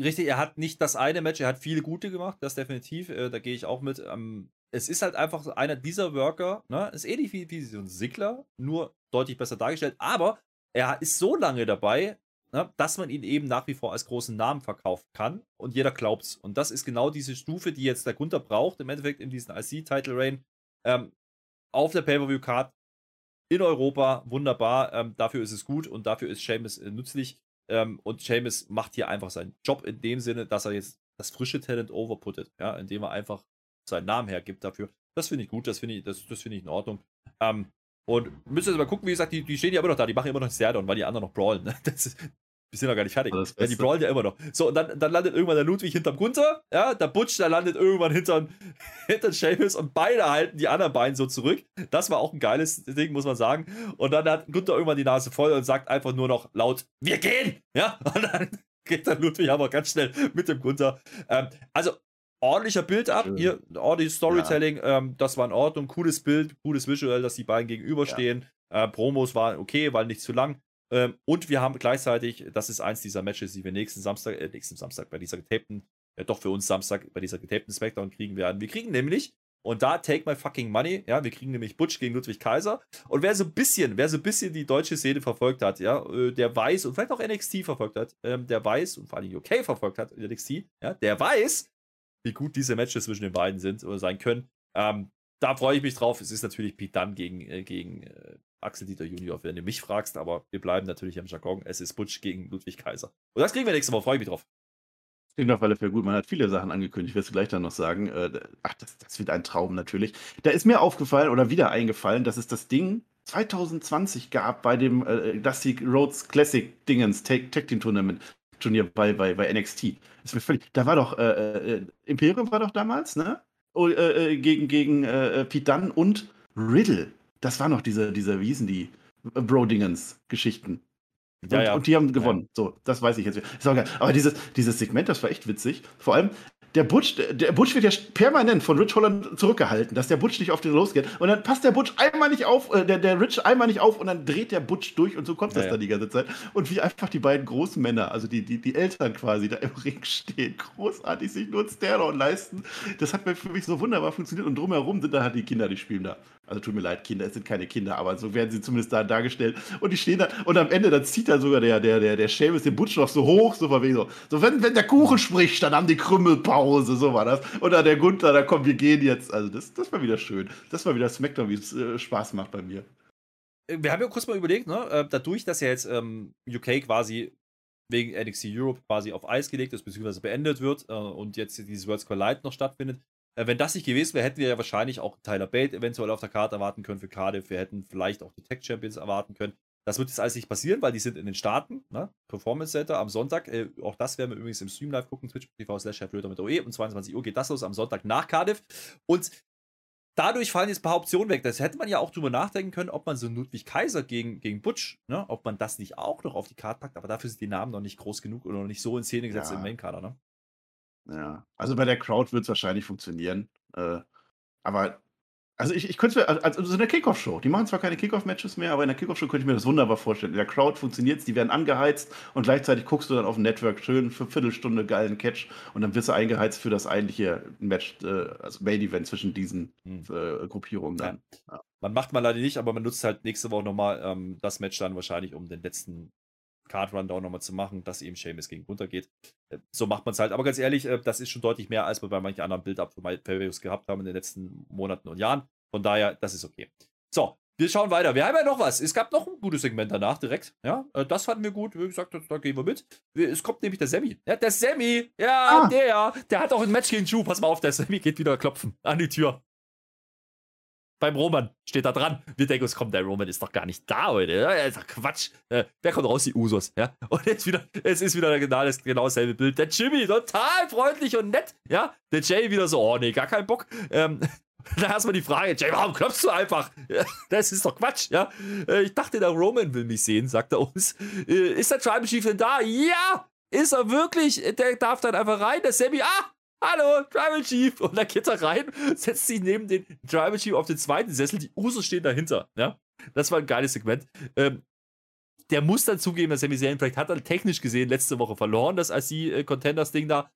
Richtig, er hat nicht das eine Match, er hat viele gute gemacht, das definitiv, äh, da gehe ich auch mit. Ähm, es ist halt einfach einer dieser Worker, ne? Ist ähnlich wie, wie so ein Sigler, nur deutlich besser dargestellt, aber er ist so lange dabei, ne, dass man ihn eben nach wie vor als großen Namen verkaufen kann und jeder glaubt's. Und das ist genau diese Stufe, die jetzt der Gunther braucht, im Endeffekt in diesem IC-Title-Reign. Ähm, auf der Pay-Per-View-Card in Europa, wunderbar, ähm, dafür ist es gut und dafür ist Seamus äh, nützlich. Ähm, und Seamus macht hier einfach seinen Job in dem Sinne, dass er jetzt das frische Talent overputtet, ja, indem er einfach seinen Namen hergibt dafür. Das finde ich gut, das finde ich, das, das finde ich in Ordnung. Ähm, und müsst ihr jetzt mal gucken, wie gesagt, die, die stehen ja immer noch da, die machen immer noch Stairdown, weil die anderen noch brawlen. Ne? Das ist, wir sind noch gar nicht fertig. Ja, die brawlen ja immer noch. So, und dann, dann landet irgendwann der Ludwig hinterm Gunther, ja, der Butch, der landet irgendwann hinterm, hinter Seamus und beide halten die anderen beiden so zurück. Das war auch ein geiles Ding, muss man sagen. Und dann hat Gunther irgendwann die Nase voll und sagt einfach nur noch laut, wir gehen! Ja, und dann geht der Ludwig aber ganz schnell mit dem Gunther. Ähm, also, ordentlicher Build-up, Schön. hier, ordentliches Storytelling, ähm, das war in Ordnung, cooles Bild, cooles Visual, dass die beiden gegenüberstehen. Äh, Promos waren okay, waren nicht zu lang. Ähm, und wir haben gleichzeitig, das ist eins dieser Matches, die wir nächsten Samstag, äh, nächsten Samstag bei dieser getapten, äh, doch für uns Samstag bei dieser getapten Smackdown kriegen werden. Wir kriegen nämlich, und da take my fucking money, ja, wir kriegen nämlich Butch gegen Ludwig Kaiser. Und wer so ein bisschen, wer so ein bisschen die deutsche Szene verfolgt hat, ja, äh, der weiß, und vielleicht auch NXT verfolgt hat, ähm, der weiß, und vor allem UK verfolgt hat, NXT, ja, der weiß, wie gut diese Matches zwischen den beiden sind oder sein können. Ähm, da freue ich mich drauf. Es ist natürlich Pete Dunne gegen, äh, gegen äh, Axel Dieter Junior, wenn du mich fragst, aber wir bleiben natürlich am Jargon. Es ist Butch gegen Ludwig Kaiser. Und das kriegen wir nächste Woche, freue ich mich drauf. Klingt auf alle Fälle gut. Man hat viele Sachen angekündigt. Werde es gleich dann noch sagen. Äh, ach, das, das wird ein Traum natürlich. Da ist mir aufgefallen oder wieder eingefallen, dass es das Ding 2020 gab bei dem äh, Dusty Rhodes Classic Dingens Tag Team Tournament Turnier bei, bei, bei NXT. Ist mir völlig, da war doch äh, äh, Imperium war doch damals, ne? Oh, äh, äh, gegen gegen äh, äh, Pete Dunne und Riddle. Das war noch diese, diese wie hießen die? Bro-Dingens-Geschichten. Und, und die haben gewonnen. So, das weiß ich jetzt. Ist auch geil. Aber dieses, dieses Segment, das war echt witzig. Vor allem, der Butch, der, Butch wird ja permanent von Rich Holland zurückgehalten, dass der Butch nicht auf den losgeht. Und dann passt der Butch einmal nicht auf, äh, der, der Rich einmal nicht auf und dann dreht der Butch durch und so kommt das ja. dann die ganze Zeit. Und wie einfach die beiden großen Männer, also die, die, die Eltern quasi, da im Ring stehen, großartig sich nur ein Stairdown leisten. Das hat mir für mich so wunderbar funktioniert. Und drumherum sind dann halt die Kinder, die spielen da. Also tut mir leid, Kinder, es sind keine Kinder, aber so werden sie zumindest da dargestellt. Und die stehen da und am Ende, dann zieht dann sogar der, der, der, der Seamus den Butch noch so hoch, so von wegen so. So, wenn, wenn der Kuchen spricht, dann haben die Krümmelpause, so war das. Und dann der Gunther, da komm, wir gehen jetzt. Also das, das war wieder schön. Das war wieder Smackdown, wie es äh, Spaß macht bei mir. Wir haben ja kurz mal überlegt, ne, äh, dadurch, dass ja jetzt ähm, UK quasi wegen NXT Europe quasi auf Eis gelegt ist, beziehungsweise beendet wird äh, und jetzt dieses Worlds Collide noch stattfindet. Äh, wenn das nicht gewesen wäre, hätten wir ja wahrscheinlich auch Tyler Bate eventuell auf der Karte erwarten können für Cardiff. Wir hätten vielleicht auch die Tech Champions erwarten können. Das wird jetzt alles nicht passieren, weil die sind in den Staaten, ne? Performance Center am Sonntag. Äh, auch das werden wir übrigens im Stream live gucken, twitch.tv slash mit OE. Um 22 Uhr geht das los am Sonntag nach Cardiff. Und dadurch fallen jetzt ein paar Optionen weg. Das hätte man ja auch drüber nachdenken können, ob man so Ludwig Kaiser gegen, gegen Butch, ne, ob man das nicht auch noch auf die Karte packt, aber dafür sind die Namen noch nicht groß genug oder noch nicht so in Szene gesetzt Ja. im Mainkader, ne? Ja, also bei der Crowd wird es wahrscheinlich funktionieren. Äh, aber also ich, ich könnte mir, also so eine Kickoff-Show, die machen zwar keine Kickoff-Matches mehr, aber in der Kickoff-Show könnte ich mir das wunderbar vorstellen. In der Crowd funktioniert es, die werden angeheizt und gleichzeitig guckst du dann auf dem Network schön für Viertelstunde geilen Catch und dann wirst du eingeheizt für das eigentliche Match, äh, also Main-Event zwischen diesen hm. äh, Gruppierungen dann. Ja. Ja. Man macht man leider nicht, aber man nutzt halt nächste Woche nochmal ähm, das Match dann wahrscheinlich, um den letzten Card Rundown nochmal zu machen, dass eben Seamus gegen runter geht. Äh, so macht man es halt. Aber ganz ehrlich, äh, das ist schon deutlich mehr, als wir bei manchen anderen Build-Up für Pay gehabt haben in den letzten Monaten und Jahren. Von daher, das ist okay. So, wir schauen weiter. Wir haben ja noch was. Es gab noch ein gutes Segment danach direkt. Ja, äh, das fanden wir gut. Wie gesagt, da gehen wir mit. Es kommt nämlich der Sammy. Ja, der Sammy. Ja, ah. der. Der hat auch ein Match gegen Ju. Pass mal auf, der Sammy geht wieder klopfen an die Tür beim Roman. Steht da dran. Wir denken uns, komm, der Roman ist doch gar nicht da heute. Ja, ist doch Quatsch. Äh, wer kommt raus? Die Usos. Ja? Und jetzt wieder, es ist wieder genau, das, genau dasselbe Bild. Der Jimmy, total freundlich und nett. Ja, der Jay wieder so, oh nee, gar keinen Bock. Ähm, da erstmal die Frage, Jay, warum klopfst du einfach? Das ist doch Quatsch, ja. Äh, ich dachte, der Roman will mich sehen, sagt er uns. Äh, ist der Tribal Chief denn da? Ja! Ist er wirklich? Der darf dann einfach rein. Der Sammy, ah, Hallo, Tribal Chief. Und dann geht er rein, setzt sich neben den Tribal Chief auf den zweiten Sessel. Die Usos stehen dahinter. Ja? Das war ein geiles Segment. Ähm, der muss dann zugeben, dass Sami Zayn vielleicht hat er technisch gesehen letzte Woche verloren, das IC-Contenders-Ding da.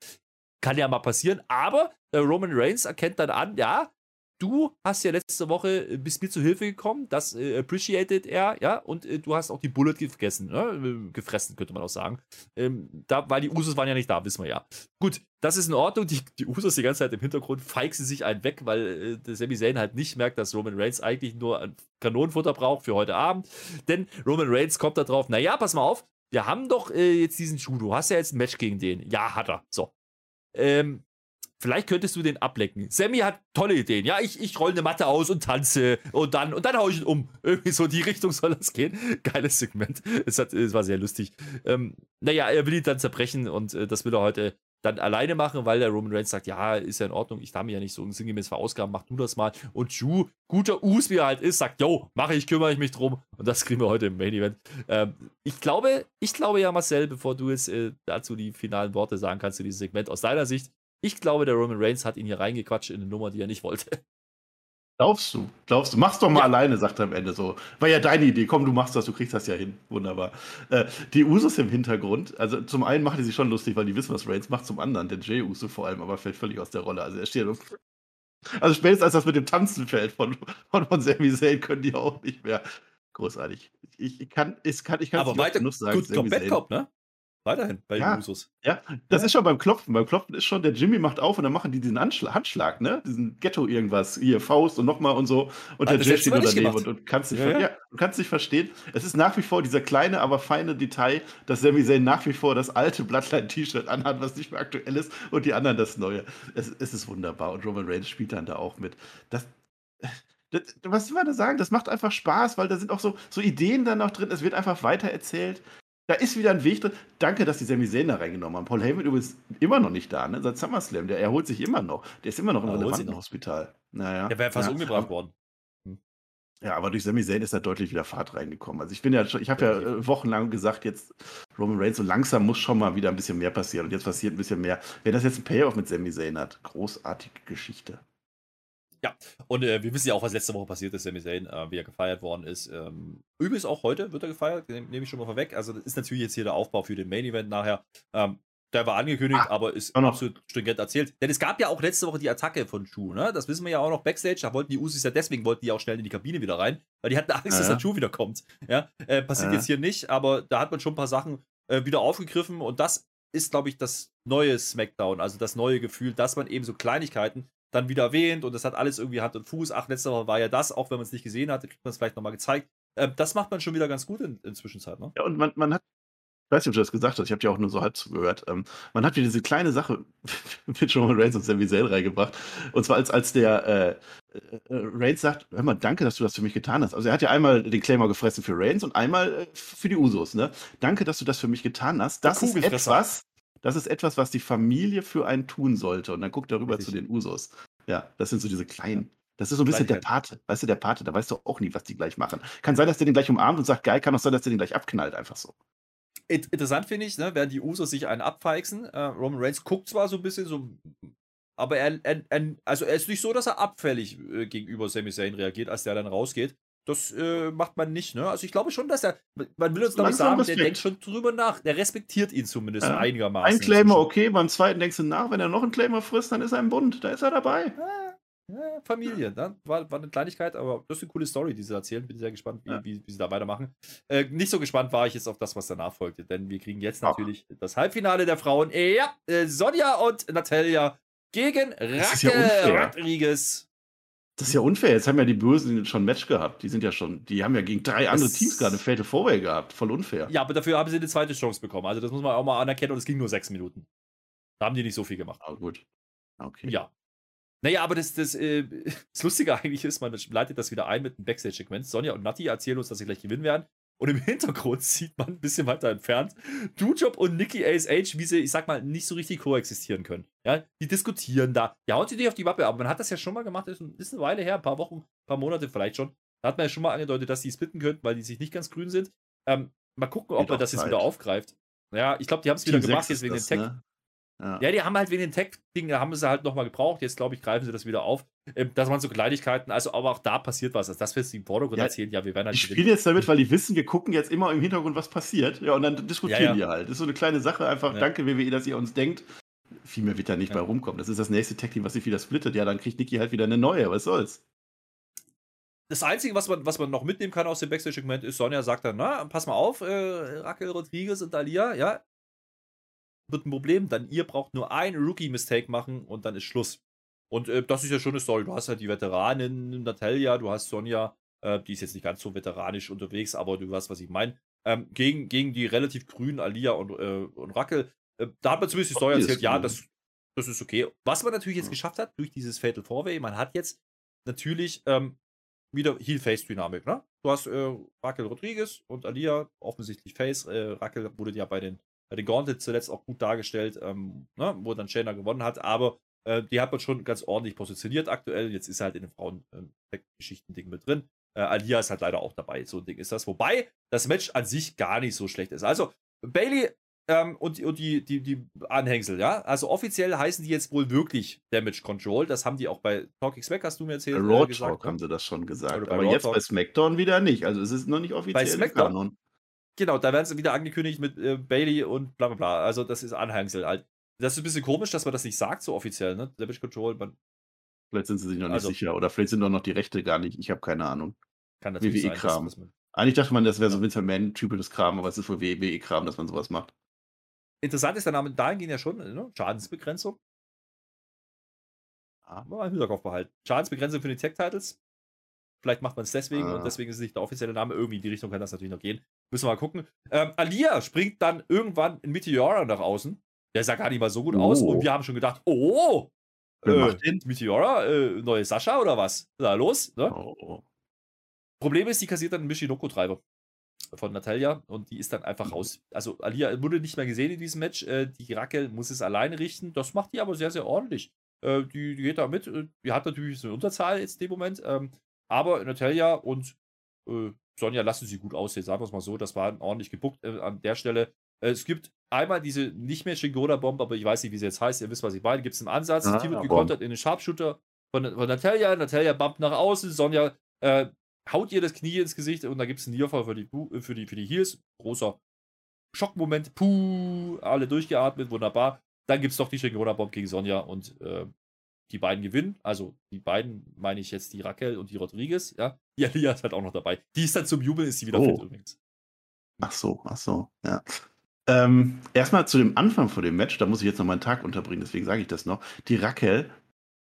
Kann ja mal passieren. Aber äh, Roman Reigns erkennt dann an, ja, du hast ja letzte Woche, äh, bist mir zu Hilfe gekommen, das äh, appreciated er, ja, und äh, du hast auch die Bullet gegessen, ne? gefressen, könnte man auch sagen. Ähm, da, weil die Usos waren ja nicht da, wissen wir ja. Gut, das ist in Ordnung, die, die Usos die ganze Zeit im Hintergrund feixen sich einen weg, weil äh, der Sami Zayn halt nicht merkt, dass Roman Reigns eigentlich nur Kanonenfutter braucht für heute Abend, denn Roman Reigns kommt da drauf, naja, pass mal auf, wir haben doch äh, jetzt diesen Schuh, du hast ja jetzt ein Match gegen den. Ja, hat er. So. Ähm, Vielleicht könntest du den ablecken. Sammy hat tolle Ideen. Ja, ich, ich rolle eine Matte aus und tanze und dann, und dann hau ich ihn um. Irgendwie so die Richtung soll das gehen. Geiles Segment. Es, hat, es war sehr lustig. Ähm, naja, er will ihn dann zerbrechen und äh, das will er heute dann alleine machen, weil der Roman Reigns sagt, ja, ist ja in Ordnung, ich darf mich ja nicht so sinngemäß verausgaben, mach du das mal. Und Ju, guter Us, wie er halt ist, sagt, yo, mache ich, kümmere ich mich drum. Und das kriegen wir heute im Main Event. Ähm, ich glaube, ich glaube ja, Marcel, bevor du jetzt äh, dazu die finalen Worte sagen kannst zu diesem Segment, aus deiner Sicht, ich glaube, der Roman Reigns hat ihn hier reingequatscht in eine Nummer, die er nicht wollte. Glaubst du? Glaubst du? Mach's doch mal ja. alleine, sagt er am Ende so. War ja deine Idee. Komm, du machst das, du kriegst das ja hin. Wunderbar. Äh, die Usos im Hintergrund, also zum einen machen die sich schon lustig, weil die wissen, was Reigns macht, zum anderen, der Jay Uso vor allem, aber fällt völlig aus der Rolle. Also er steht Also spätestens als das mit dem Tanzen fällt von, von, von Sami Zayn, können die auch nicht mehr. Großartig. Ich, ich kann es kann, ich kann aber weiter, genug sagen. Gut, Combat Cop, ne? Weiterhin bei ja, den Usos. Ja, das ja. ist schon beim Klopfen. Beim Klopfen ist schon, der Jimmy macht auf und dann machen die diesen Anschlag, Handschlag, ne? Diesen Ghetto irgendwas, hier Faust und nochmal und so. Und der Jay steht daneben und, und kannst nicht, ja, ja. du kannst nicht verstehen. Es ist nach wie vor dieser kleine, aber feine Detail, dass Sami Zayn nach wie vor das alte Bloodline-T-Shirt anhat, was nicht mehr aktuell ist, und die anderen das neue. Es, es ist wunderbar. Und Roman Reigns spielt dann da auch mit. Das, das, was soll man da sagen? Das macht einfach Spaß, weil da sind auch so, so Ideen dann noch drin. Es wird einfach weitererzählt. Da ist wieder ein Weg drin. Danke, dass die Sami Zayn da reingenommen haben. Paul Heyman übrigens immer noch nicht da, ne? Seit SummerSlam. Der erholt sich immer noch. Der ist immer noch im relevanten Hospital. Naja. Der wäre fast ja. umgebracht worden. Hm. Ja, aber durch Sami Zayn ist da deutlich wieder Fahrt reingekommen. Also ich bin ja ich habe ja äh, wochenlang gesagt, jetzt Roman Reigns, so langsam muss schon mal wieder ein bisschen mehr passieren. Und jetzt passiert ein bisschen mehr. Wenn das jetzt ein Payoff mit Sami Zayn hat, großartige Geschichte. Ja, und äh, wir wissen ja auch, was letzte Woche passiert ist, Sami Zayn, äh, wie er gefeiert worden ist. Ähm, übrigens auch heute wird er gefeiert, nehme ich schon mal vorweg. Also das ist natürlich jetzt hier der Aufbau für den Main Event nachher. Ähm, der war angekündigt, ah, aber ist absolut stringent erzählt. Denn es gab ja auch letzte Woche die Attacke von Chu, ne? Das wissen wir ja auch noch backstage. Da wollten die Usis ja deswegen wollten die auch schnell in die Kabine wieder rein, weil die hatten Angst, ja. dass der Chu wieder kommt. Ja, äh, passiert ja. jetzt hier nicht, aber da hat man schon ein paar Sachen äh, wieder aufgegriffen und das ist, glaube ich, das neue SmackDown, also das neue Gefühl, dass man eben so Kleinigkeiten dann wieder erwähnt und es hat alles irgendwie Hand und Fuß. Ach, letzte Woche war ja das, auch wenn man es nicht gesehen hat, kriegt man es vielleicht nochmal gezeigt. Ähm, das macht man schon wieder ganz gut in, in Zwischenzeit. Ne? Ja, und man, man hat, ich weiß nicht, ob du das gesagt hast, ich habe dir auch nur so halb zugehört. Ähm, man hat wieder diese kleine Sache mit Roman Reigns und Sami Zayn reingebracht. Und zwar als, als der äh, äh, Reigns sagt, hör mal, danke, dass du das für mich getan hast. Also er hat ja einmal den Claimer gefressen für Reigns und einmal äh, für die Usos. Ne? Danke, dass du das für mich getan hast. Das ist etwas, das ist etwas, was die Familie für einen tun sollte. Und dann guckt er rüber zu den Usos. Ja, das sind so diese kleinen. Das ist so ein bisschen der Pate. Weißt du, der Pate, da weißt du auch nie, was die gleich machen. Kann sein, dass der den gleich umarmt und sagt, geil, kann auch sein, dass der den gleich abknallt, einfach so. interessant finde ich, ne, während die Usos sich einen abfeixen, äh, Roman Reigns guckt zwar so ein bisschen so, aber er, er, er, also er ist nicht so, dass er abfällig äh, gegenüber Sami Zayn reagiert, als der dann rausgeht. Das äh, macht man nicht, ne? Also ich glaube schon, dass er, man will uns ich sagen, der denkt schon drüber nach, der respektiert ihn zumindest ja. einigermaßen. Ein Claimer okay, beim zweiten denkst du nach, wenn er noch einen Claimer frisst, dann ist er im Bund, da ist er dabei. Ja. Ja, Familie, ne? war, war eine Kleinigkeit, aber das ist eine coole Story, die sie erzählen. Bin sehr gespannt, wie, wie, wie, sie da weitermachen. Äh, nicht so gespannt war ich jetzt auf das, was danach folgte, denn wir kriegen jetzt natürlich Ach. das Halbfinale der Frauen. Ja, äh, Sonja und Natalia gegen Raquel ja Rodriguez. Das ist ja unfair. Jetzt haben ja die Bösen schon ein Match gehabt. Die sind ja schon, die haben ja gegen drei andere das Teams gerade Fatal Vorway gehabt. Voll unfair. Ja, aber dafür haben sie eine zweite Chance bekommen. Also das muss man auch mal anerkennen und es ging nur sechs Minuten. Da haben die nicht so viel gemacht. Ah, gut. Okay. Ja. Naja, aber das, das, äh, das Lustige eigentlich ist, man leitet das wieder ein mit einem Backstage-Segment. Sonja und Nati erzählen uns, dass sie gleich gewinnen werden. Und im Hintergrund sieht man ein bisschen weiter entfernt Dujob und Nikki ASH, wie sie, ich sag mal, nicht so richtig koexistieren können. Ja, die diskutieren da. Ja, haut sie nicht auf die Wappe, aber man hat das ja schon mal gemacht, ist, ist eine Weile her, ein paar Wochen, ein paar Monate vielleicht schon. Da hat man ja schon mal angedeutet, dass die splitten könnten, weil die sich nicht ganz grün sind. Ähm, mal gucken, ob er das jetzt wieder aufgreift. Ja, ich glaube, die haben es wieder gemacht, jetzt wegen den Tech. Ne? Ja. ja. die haben halt wegen den Tech-Dingen, da haben sie halt nochmal gebraucht. Jetzt, glaube ich, greifen sie das wieder auf. Ähm, das waren so Kleinigkeiten. Also, aber auch da passiert was. Also, das wirst du im Vordergrund ja, erzählen. Ja, wir werden halt. Die spielen jetzt damit, weil die wissen, wir gucken jetzt immer im Hintergrund, was passiert. Ja, und dann diskutieren ja, die halt. Das ist so eine kleine Sache. Einfach, danke, WWE, dass ihr uns denkt. Viel mehr wird da nicht bei rumkommen. Das ist das nächste Tech-Team, was sich wieder splittet. Ja, dann kriegt Niki halt wieder eine neue. Was soll's? Das Einzige, was man, was man noch mitnehmen kann aus dem Backstage-Segment, ist, Sonja sagt dann, na, pass mal auf, äh, Raquel Rodriguez und Dalia, ja, wird ein Problem, dann ihr braucht nur ein Rookie-Mistake machen und dann ist Schluss. Und äh, das ist ja schon eine Story. Du hast halt die Veteranin Natalia, du hast Sonja, äh, die ist jetzt nicht ganz so veteranisch unterwegs, aber du weißt, was ich meine. Ähm, gegen, gegen die relativ grünen Alia und, äh, und Rackel. Äh, da hat man zumindest die Story erzählt, ja, das, das ist okay. Was man natürlich jetzt ja. geschafft hat, durch dieses Fatal Four-Way, man hat jetzt natürlich ähm, wieder Heel-Face-Dynamik, ne? Du hast äh, Raquel Rodriguez und Alia, offensichtlich Face. Äh, Raquel wurde ja bei den bei den Gauntlet zuletzt auch gut dargestellt, ähm, ne, wo dann Shayna gewonnen hat, aber äh, die hat man schon ganz ordentlich positioniert aktuell. Jetzt ist er halt in den Frauen-Geschichten-Ding mit drin. Äh, Alia ist halt leider auch dabei, so ein Ding ist das. Wobei das Match an sich gar nicht so schlecht ist. Also, Bailey ähm, und, und die, die, die Anhängsel, ja. Also offiziell heißen die jetzt wohl wirklich Damage Control. Das haben die auch bei Talking Smack, hast du mir erzählt. Bei Raw äh, gesagt, Talk ne? haben sie das schon gesagt. Aber jetzt bei SmackDown wieder nicht. Also es ist noch nicht offiziell. Bei SmackDown. Genau, da werden sie wieder angekündigt mit äh, Bailey und bla bla bla. Also, das ist Anhängsel halt. Das ist ein bisschen komisch, dass man das nicht sagt, so offiziell, ne? Damage Control. Man vielleicht sind sie sich noch also, nicht sicher. Oder vielleicht sind doch noch die Rechte gar nicht. Ich habe keine Ahnung. Kann natürlich WWE Kram. Eigentlich dachte man, das wäre so Vince McMahon-typisches Kram, aber es ist wohl WWE-Kram, dass man sowas macht. Interessant ist der Name dahingehend ja schon, ne? Schadensbegrenzung. Ah. Mal im Hinterkopf behalten. Schadensbegrenzung für die Tech-Titles. Vielleicht macht man es deswegen ah. und deswegen ist es nicht der offizielle Name. Irgendwie in die Richtung kann das natürlich noch gehen. Müssen wir mal gucken. Ähm, Alia springt dann irgendwann in Meteora nach außen. Der sah gar nicht mal so gut oh. aus. Und wir haben schon gedacht, oh, äh, Meteora, äh, neue Sascha oder was? Da los? Ne? Oh. Problem ist, die kassiert dann einen Mishinoko-Treiber von Natalia und die ist dann einfach raus. Also Alia wurde nicht mehr gesehen in diesem Match. Äh, die Raquel muss es alleine richten. Das macht die aber sehr, sehr ordentlich. Äh, die, die, geht da mit. Äh, die hat natürlich so eine Unterzahl jetzt in dem Moment. Ähm, aber Natalia und äh, Sonja lassen sie gut aussehen, sagen wir es mal so. Das war ordentlich gebuckt äh, an der Stelle. Äh, es gibt einmal diese nicht mehr Shingoda-Bomb, aber ich weiß nicht, wie sie jetzt heißt. Ihr wisst, was ich meine. Gibt es einen Ansatz. Ah, die wird gekontert in den Sharpshooter von, von Natalia. Natalia bumpt nach außen. Sonja äh, haut ihr das Knie ins Gesicht und da gibt es einen Nierfall für die, äh, für, die, für die Heels. Großer Schockmoment. Puh, alle durchgeatmet, wunderbar. Dann gibt es doch die Shingoda-Bomb gegen Sonja und äh, die beiden gewinnen. Also die beiden meine ich jetzt die Raquel und die Rodriguez. Ja, die Alia ist halt auch noch dabei. Die ist dann zum Jubeln, ist sie wieder oh. fit übrigens. Ach so, ach so, ja. Ähm, erstmal zu dem Anfang von dem Match, da muss ich jetzt noch meinen Tag unterbringen, deswegen sage ich das noch. Die Raquel,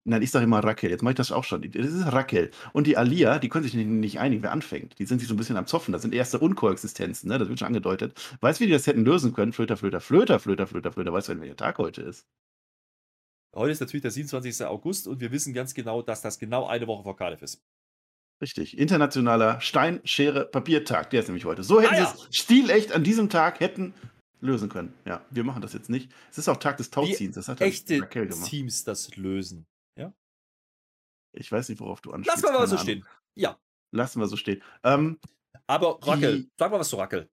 nein, ich sage immer Raquel, jetzt mache ich das auch schon. Das ist Raquel. Und die Alia, die können sich nicht, nicht einigen, wer anfängt. Die sind sich so ein bisschen am Zoffen. Das sind erste Unkoexistenzen, ne? Das wird schon angedeutet. Weißt du, wie die das hätten lösen können? Flöter, Flöter, Flöter, Flöter, Flöter, Flöter. Weißt du, welcher Tag heute ist? Heute ist natürlich der 27. August und wir wissen ganz genau, dass das genau eine Woche vor Cardiff ist. Richtig. Internationaler Stein, Schere, Papiertag. Der ist nämlich heute. So hätten ah, ja. sie es stilecht an diesem Tag hätten lösen können. Ja, wir machen das jetzt nicht. Es ist auch Tag des Tauziehens. Das hat echte Teams das lösen. Ja. Ich weiß nicht, worauf du anspielst. Lassen wir mal so stehen. Ja. Lassen wir so stehen. Ähm, Aber Rackel, sag mal was zu Rackel.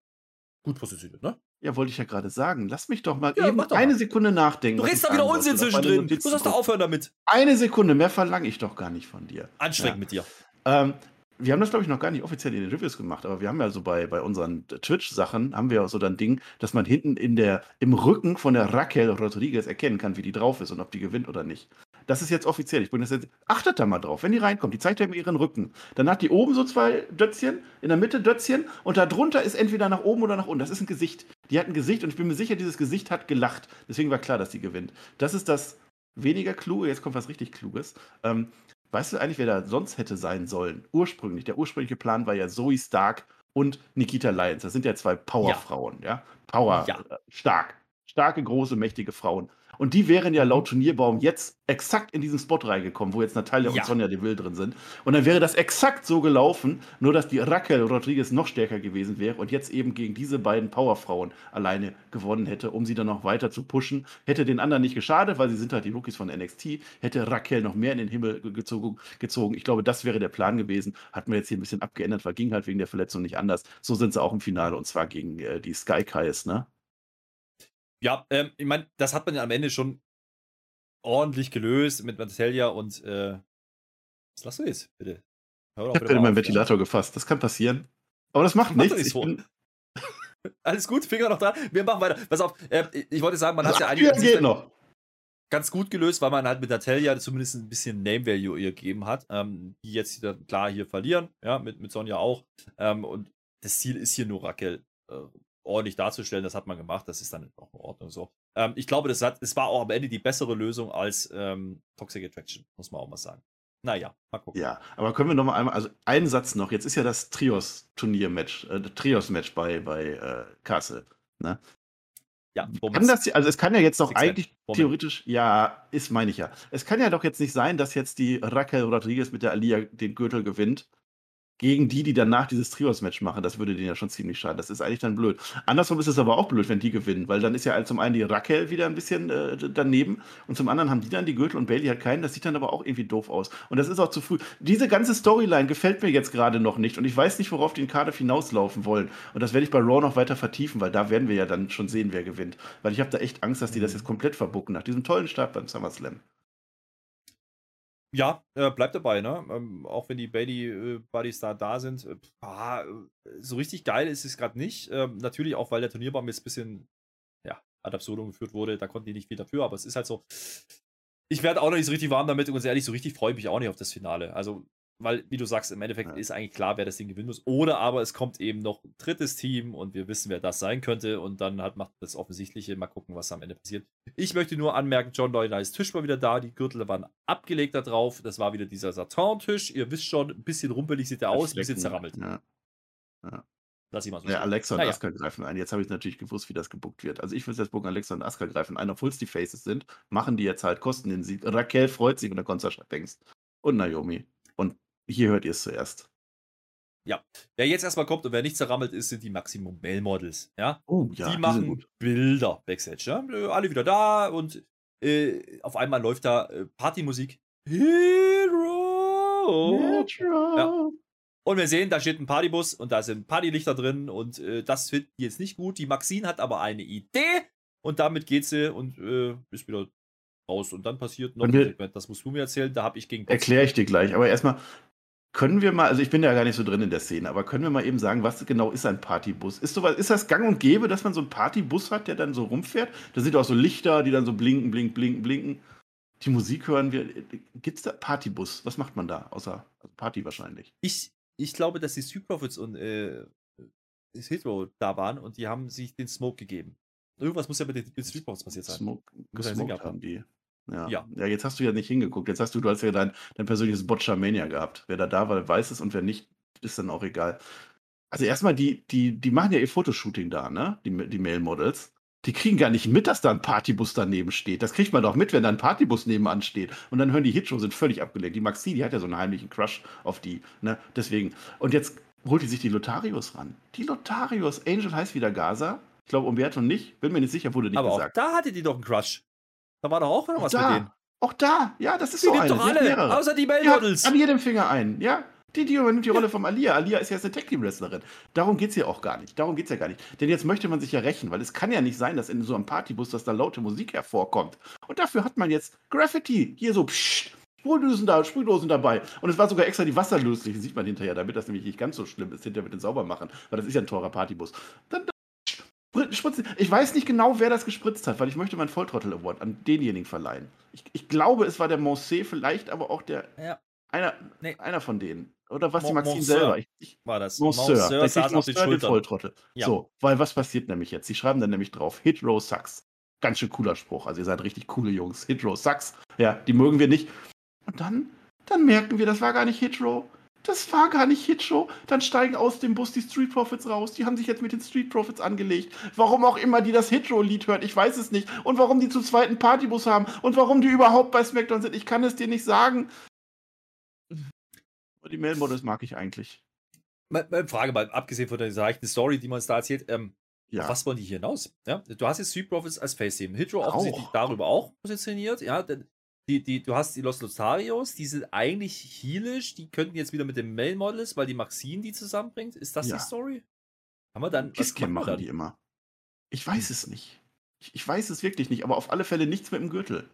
gut positioniert, ne? Ja, wollte ich ja gerade sagen. Lass mich doch mal Ja, eben doch eine mal. Sekunde nachdenken. Du redest da wieder Unsinn zwischendrin. Du sollst doch aufhören damit. Eine Sekunde, mehr verlange ich doch gar nicht von dir. Anstrengend Ja. mit dir. Ähm, wir haben das, glaube ich, noch gar nicht offiziell in den Reviews gemacht, aber wir haben ja so bei, bei unseren Twitch-Sachen, haben wir so dann Ding, dass man hinten in der, im Rücken von der Raquel Rodriguez erkennen kann, wie die drauf ist und ob die gewinnt oder nicht. Das ist jetzt offiziell. Ich bringe das jetzt. Achtet da mal drauf, wenn die reinkommt. Die zeigt ja immer ihren Rücken. Dann hat die oben so zwei Dötzchen, in der Mitte Dötzchen und da drunter ist entweder nach oben oder nach unten. Das ist ein Gesicht. Die hat ein Gesicht und ich bin mir sicher, dieses Gesicht hat gelacht. Deswegen war klar, dass die gewinnt. Das ist das weniger kluge. Jetzt kommt was richtig Kluges. Ähm, weißt du eigentlich, wer da sonst hätte sein sollen? Ursprünglich. Der ursprüngliche Plan war ja Zoe Stark und Nikita Lyons. Das sind ja zwei Powerfrauen, ja? Power, Ja. äh, stark. Starke, große, mächtige Frauen. Und die wären ja laut Turnierbaum jetzt exakt in diesen Spot reingekommen, wo jetzt Natalia Ja. und Sonja Deville drin sind. Und dann wäre das exakt so gelaufen, nur dass die Raquel Rodriguez noch stärker gewesen wäre und jetzt eben gegen diese beiden Powerfrauen alleine gewonnen hätte, um sie dann noch weiter zu pushen. Hätte den anderen nicht geschadet, weil sie sind halt die Rookies von NXT. Hätte Raquel noch mehr in den Himmel ge- gezogen. gezogen. Ich glaube, das wäre der Plan gewesen. Hat man jetzt hier ein bisschen abgeändert, weil ging halt wegen der Verletzung nicht anders. So sind sie auch im Finale und zwar gegen äh, die Sky Kais, ne? Ja, ähm, ich meine, das hat man ja am Ende schon ordentlich gelöst mit Natalia und äh, was lachst du jetzt, bitte? Hör doch Ich habe bitte in meinen. Ventilator gefasst. Das kann passieren. Aber das macht Mach nichts. nicht Ich so. bin, Alles gut, Finger noch dran. Wir machen weiter. Pass auf, äh, ich wollte sagen, man hat ja eigentlich ja, sich geht noch. ganz gut gelöst, weil man halt mit Natalia zumindest ein bisschen Name Value ihr gegeben hat, ähm, die jetzt wieder klar hier verlieren, ja, mit, mit Sonja auch. Ähm, und das Ziel ist hier nur Raquel äh, ordentlich darzustellen, das hat man gemacht, das ist dann auch in Ordnung so. Ähm, ich glaube, das, hat, das war auch am Ende die bessere Lösung als ähm, Toxic Attraction, muss man auch mal sagen. Naja, mal gucken. Ja, aber können wir noch mal einmal, also einen Satz noch. Jetzt ist ja das Trios-Turnier-Match, äh, Trios-Match bei, bei äh, Castle. Ne? Ja, Kann das, also es kann ja jetzt doch eigentlich theoretisch, ja, ist meine ich ja. Es kann ja doch jetzt nicht sein, dass jetzt die Raquel Rodriguez mit der Alia den Gürtel gewinnt. Gegen die, die danach dieses Trios-Match machen, das würde denen ja schon ziemlich schaden. Das ist eigentlich dann blöd. Andersrum ist es aber auch blöd, wenn die gewinnen, weil dann ist ja zum einen die Raquel wieder ein bisschen äh, daneben und zum anderen haben die dann die Gürtel und Bailey hat keinen. Das sieht dann aber auch irgendwie doof aus. Und das ist auch zu früh. Diese ganze Storyline gefällt mir jetzt gerade noch nicht und ich weiß nicht, worauf die in Cardiff hinauslaufen wollen. Und das werde ich bei Raw noch weiter vertiefen, weil da werden wir ja dann schon sehen, wer gewinnt. Weil ich habe da echt Angst, dass die das jetzt komplett verbucken nach diesem tollen Start beim SummerSlam. Ja, äh, bleibt dabei, ne? Ähm, auch wenn die Bailey-Buddies da da sind. Äh, ah, äh, so richtig geil ist es gerade nicht. Ähm, natürlich auch, weil der Turnierbaum jetzt ein bisschen, ja, ad absurdum geführt wurde. Da konnten die nicht viel dafür, aber es ist halt so. Ich werde auch noch nicht so richtig warm damit und ganz ehrlich, so richtig freue ich mich auch nicht auf das Finale. Also, weil, wie du sagst, im Endeffekt Ja. ist eigentlich klar, wer das Ding gewinnen muss. Oder aber es kommt eben noch ein drittes Team und wir wissen, wer das sein könnte. Und dann halt macht das Offensichtliche. Mal gucken, was am Ende passiert. Ich möchte nur anmerken, John Lloyd Tisch war wieder da. Die Gürtel waren abgelegt da drauf. Das war wieder dieser Satin-Tisch. Ihr wisst schon, ein bisschen rumpelig sieht er aus, ein bisschen zerrammelt. Ja. Lass ich mal so Ja. Alexa und Naja. Asuka greifen ein. Jetzt habe ich natürlich gewusst, wie das gebuckt wird. Also ich würde jetzt gucken, Alexa und Asuka greifen ein, obwohl es die Faces sind, machen die jetzt halt, kosten den Sieg. Raquel freut sich und kommt Sascha Banks und Naomi. Und hier hört ihr es zuerst. Wer jetzt erstmal kommt und wer nicht zerrammelt ist, sind die Maximum Male Models. Ja? Oh ja, die machen. Bilder Backstage. Ja? Alle wieder da und äh, auf einmal läuft da äh, Partymusik. Hero! Ja. Und wir sehen, da steht ein Partybus und da sind Partylichter drin und äh, das finden die jetzt nicht gut. Die Maxine hat aber eine Idee und damit geht sie und äh, ist wieder raus. Und dann passiert noch ein Segment, das musst du mir erzählen, da habe ich gegen Erkläre ich dir gleich. Aber erstmal, können wir mal, also ich bin ja gar nicht so drin in der Szene, aber können wir mal eben sagen, was genau ist ein Partybus? Ist, sowas, ist das gang und gäbe, dass man so einen Partybus hat, der dann so rumfährt? Da sind auch so Lichter, die dann so blinken, blinken, blinken, blinken. Die Musik hören wir. Gibt es da Partybus? Was macht man da? Außer also Party wahrscheinlich. Ich, ich glaube, dass die Street Profits und äh, Hitro da waren und die haben sich den Smoke gegeben. Irgendwas muss ja mit den, den Street Profits passiert sein. Smoke, gesmoked haben die. Ja. Ja. ja. jetzt hast du ja nicht hingeguckt. Jetzt hast du, du hast ja dein, dein persönliches Botchamania gehabt. Wer da da war, weiß es und wer nicht, ist dann auch egal. Also erstmal, die, die, die machen ja ihr Fotoshooting da, ne? Die, die Male Models. Die kriegen gar nicht mit, dass da ein Partybus daneben steht. Das kriegt man doch mit, wenn da ein Partybus nebenan steht. Und dann hören die Hitshow, sind völlig abgelenkt. Die Maxi, die hat ja so einen heimlichen Crush auf die, ne? Deswegen. Und jetzt holt die sich die Lotarios ran. Die Lotarios. Angel heißt wieder Gaza. Ich glaube, Umberto nicht. Bin mir nicht sicher, wurde nicht Aber auch gesagt. da hatte die doch einen Crush. Da war doch auch noch was mit denen. da, auch da, ja, das ist Die so eine. doch alle, mehrere. außer die hat Models. an jedem Finger einen, ja. Die, die übernimmt die Rolle von Alia. Alia ist ja jetzt eine Tag-Team-Wrestlerin. Darum geht es ja auch gar nicht. Darum geht es ja gar nicht. Denn jetzt möchte man sich ja rächen, weil es kann ja nicht sein, dass in so einem Partybus, dass da laute Musik hervorkommt. Und dafür hat man jetzt Graffiti. Hier so, pssst, Sprühdosen da, Sprühdosen dabei. Und es war sogar extra die Wasserlöslich, sieht man hinterher, damit das nämlich nicht ganz so schlimm ist, hinterher mit dem Saubermachen, weil das ist ja ein teurer Partybus. Dann spritzen. Ich weiß nicht genau, wer das gespritzt hat, weil ich möchte meinen Volltrottel Award an denjenigen verleihen. Ich, ich glaube, es war der Moncé, vielleicht aber auch der Ja. einer, Nee. einer von denen. Oder was die Maxine Monsieur. selber. Ich, ich, War das. Monsieur. Monsieur saß kriegt den Monsieur den Schultern. Volltrottel. Ja. So, weil was passiert nämlich jetzt? Sie schreiben dann nämlich drauf, Hit Row sucks. Ganz schön cooler Spruch. Also ihr seid richtig coole Jungs. Hit Row sucks. Ja, die mögen wir nicht. Und dann, dann merken wir, das war gar nicht Hit Row. Das war gar nicht Hit Show. Dann steigen aus dem Bus die Street Profits raus. Die haben sich jetzt mit den Street Profits angelegt. Warum auch immer die das Hit Row Lied hören, ich weiß es nicht. Und warum die zu zweiten Partybus haben und warum die überhaupt bei SmackDown sind, ich kann es dir nicht sagen. Aber die Male Models mag ich eigentlich. Mal Frage mal, abgesehen von der seichten Story, die man uns da erzählt, ähm, Ja. was wollen die hier hinaus? Ja? Du hast jetzt Street Profits als Face-Team. Hitro offensichtlich Auch. darüber auch positioniert. Ja, denn die, die, du hast die Los Lotarios, die sind eigentlich heelisch, die könnten jetzt wieder mit dem Male Models, weil die Maxine die zusammenbringt. Ist das Ja. die Story? Haben wir dann. Kisscam machen machen die dann? immer. Ich weiß es nicht. Ich, ich weiß es wirklich nicht, aber auf alle Fälle nichts mit dem Gürtel.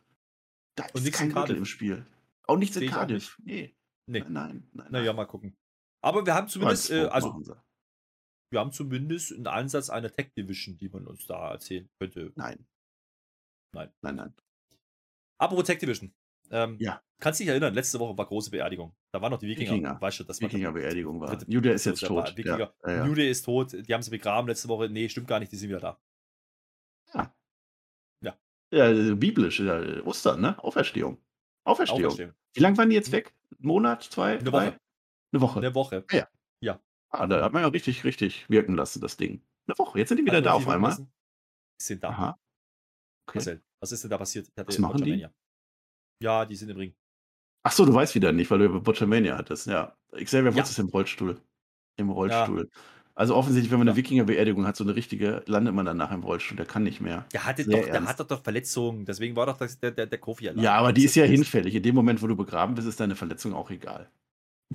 Da Und ist nichts kein in Gürtel im Spiel. Auch nichts Sehe in Cardiff. Nee. Nee. Nein, nein, nein. Naja, mal gucken. Aber wir haben zumindest, äh, also wir haben zumindest einen Ansatz einer Tech Division, die man uns da erzählen könnte. Nein. Nein. Nein, nein. Apropos Tech Division. Ähm, Ja. Kannst dich erinnern, letzte Woche war große Beerdigung. Da waren noch die Wikinger. Wikinger. Weißt du, das war Wikinger-Beerdigung war. dritte- Jude ist jetzt tot. Wikinger. Ja, ja, ja. New Day ist tot, die haben sie begraben letzte Woche. Nee, stimmt gar nicht, die sind wieder da. ja, äh, biblisch. Ja, äh, Ostern, ne? Auferstehung. Auferstehung. Auferstehung. Wie lange waren die jetzt weg? Ein Monat, zwei, Eine drei? Woche. Eine Woche. Eine Woche. Ah, da hat man ja richtig, richtig wirken lassen, das Ding. Eine Woche. Jetzt sind die wieder Hat da auf einmal. Die sind da. Aha. Okay. Marcel, was ist denn da passiert? Ich hatte Was machen die? Ja, die sind im Ring. Ach so, du weißt wieder nicht, weil du über Botchamania hattest. Ja. Xavier Woods Ja. ist im Rollstuhl. Im Rollstuhl. Also offensichtlich, wenn man eine Ja. Wikinger-Beerdigung hat, so eine richtige, landet man danach im Rollstuhl. Der kann nicht mehr. Der hatte Sehr doch, der ernst. hat doch Verletzungen. Deswegen war doch das, der, der, der Kofi allein. Ja, aber die ist ja hinfällig. In dem Moment, wo du begraben bist, ist deine Verletzung auch egal.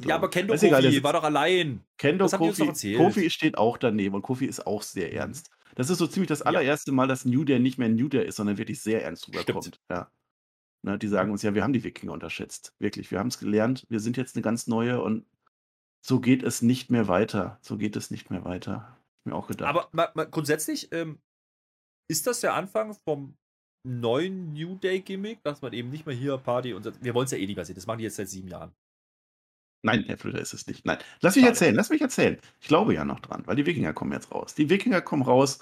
Ja, aber Kendo egal, Kofi sitzt- war doch allein. Kendo Kofi. Kofi steht auch daneben und Kofi ist auch sehr ernst. Das ist so ziemlich das allererste Mal, dass New Day nicht mehr New Day ist, sondern wirklich sehr ernst rüberkommt. Stimmt. Ja. Ne, die sagen uns ja, wir haben die Wikinger unterschätzt. Wirklich, wir haben es gelernt. Wir sind jetzt eine ganz neue und so geht es nicht mehr weiter. So geht es nicht mehr weiter. Mir auch gedacht. Aber mal, mal grundsätzlich ähm, ist das der Anfang vom neuen New Day Gimmick, dass man eben nicht mehr hier Party und wir wollen es ja eh nicht mehr sehen. Das machen die jetzt seit sieben Jahren. Nein, Herr Flöter ist es nicht. Nein. Lass mich Schade. erzählen, lass mich erzählen. Ich glaube ja noch dran, weil die Wikinger kommen jetzt raus. Die Wikinger kommen raus.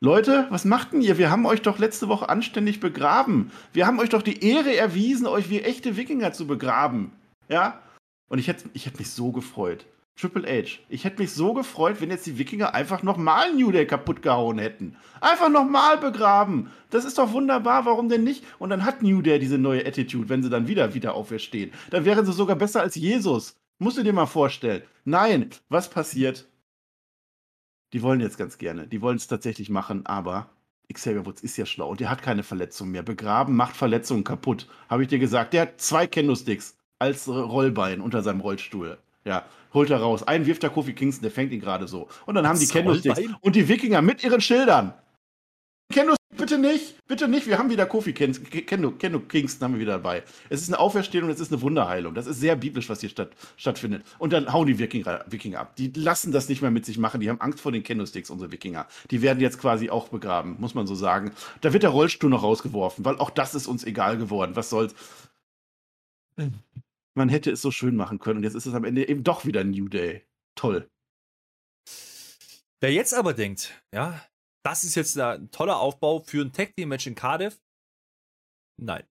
Leute, was macht denn ihr? Wir haben euch doch letzte Woche anständig begraben. Wir haben euch doch die Ehre erwiesen, euch wie echte Wikinger zu begraben. Ja? Und ich hätte ich hätt mich so gefreut. Triple H, ich hätte mich so gefreut, wenn jetzt die Wikinger einfach nochmal New Day kaputt gehauen hätten. Einfach nochmal begraben. Das ist doch wunderbar, warum denn nicht? Und dann hat New Day diese neue Attitude, wenn sie dann wieder wieder auferstehen. Dann wären sie sogar besser als Jesus. Musst du dir mal vorstellen. Nein, was passiert? Die wollen jetzt ganz gerne. Die wollen es tatsächlich machen, aber Xavier Woods ist ja schlau und der hat keine Verletzung mehr. Begraben macht Verletzungen kaputt. Habe ich dir gesagt. Der hat zwei Kendo-Sticks als Rollbein unter seinem Rollstuhl. Ja, holt er raus. Einen wirft der Kofi Kingston, der fängt ihn gerade so. Und dann haben die Rollbein? und die Wikinger mit ihren Schildern. Kendo, bitte nicht, bitte nicht. Wir haben wieder Kofi Kingston haben wir wieder dabei. Es ist eine Auferstehung, es ist eine Wunderheilung. Das ist sehr biblisch, was hier statt, stattfindet. Und dann hauen die Wikinger, Wikinger ab. Die lassen das nicht mehr mit sich machen. Die haben Angst vor den Kendo-Sticks, unsere Wikinger. Die werden jetzt quasi auch begraben, muss man so sagen. Da wird der Rollstuhl noch rausgeworfen, weil auch das ist uns egal geworden. Was soll's? Man hätte es so schön machen können und jetzt ist es am Ende eben doch wieder New Day. Toll. Wer jetzt aber denkt, ja, das ist jetzt ein toller Aufbau für ein Tag Team Match in Cardiff. Nein.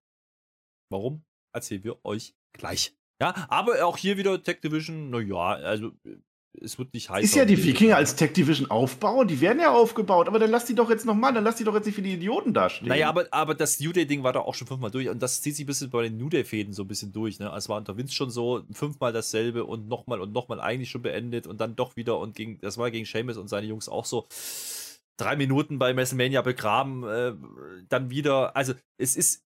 Warum? Erzählen wir euch gleich. Ja, aber auch hier wieder Tag Division, naja, also äh, es wird nicht heiß. Ist ja die Wikinger als Tech Division aufbauen, die werden ja aufgebaut, aber dann lass die doch jetzt nochmal, dann lass die doch jetzt nicht für die Idioten dastehen. Naja, aber, aber das New Day-Ding war doch auch schon fünfmal durch und das zieht sich ein bisschen bei den New Day-Fäden so ein bisschen durch. Ne? Also es war unter Vince schon so fünfmal dasselbe und nochmal und nochmal eigentlich schon beendet und dann doch wieder und gegen, das war gegen Seamus und seine Jungs auch so. Drei Minuten bei WrestleMania begraben, äh, dann wieder. Also es ist,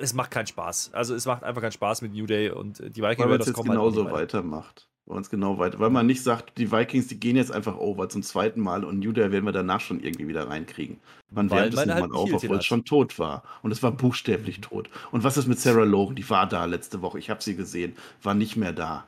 es macht keinen Spaß. Also es macht einfach keinen Spaß mit New Day und die Viking Raiders kommen halt genauso nicht weiter. weitermacht. Man es genau weiter, weil man nicht sagt, die Vikings, die gehen jetzt einfach over zum zweiten Mal und New Day werden wir danach schon irgendwie wieder reinkriegen. Man wärmt es nochmal halt auf, obwohl es schon tot war. Und es war buchstäblich tot. Und was ist mit Sarah Logan? Die war da letzte Woche. Ich habe sie gesehen. War nicht mehr da.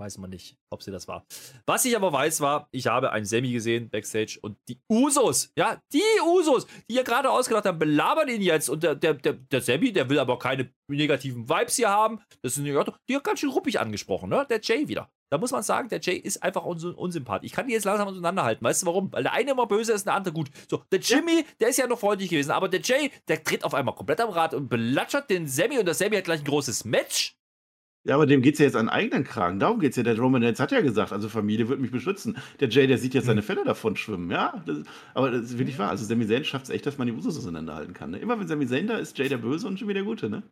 Weiß man nicht, ob sie das war. Was ich aber weiß, war, ich habe einen Semi gesehen, Backstage, und die Usos, ja, die Usos, die ja gerade ausgedacht haben, belabern ihn jetzt. Und der, der, der, der Semi, der will aber keine negativen Vibes hier haben. Das sind ja, die hat ganz schön ruppig angesprochen, ne? Der Jay wieder. Da muss man sagen, der Jay ist einfach uns unsympath. Ich kann die jetzt langsam auseinanderhalten. Weißt du warum? Weil der eine immer böse ist der andere gut. So, der Jimmy, der ist ja noch freundlich gewesen, aber der Jay, der dreht auf einmal komplett am Rad und belatschert den Semi und der Semi hat gleich ein großes Match. Ja, aber dem geht es ja jetzt an eigenen Kragen. Darum geht es ja. Der Roman Reigns hat ja gesagt, also Familie wird mich beschützen. Der Jay, der sieht jetzt seine Fälle davon schwimmen. Ja, das, aber das ist wirklich wahr. Also Sami Zayn schafft es echt, dass man die Usos auseinanderhalten kann. Ne? Immer wenn Sami Zayn da ist, Jay der Böse und Jimmy der Gute, ne?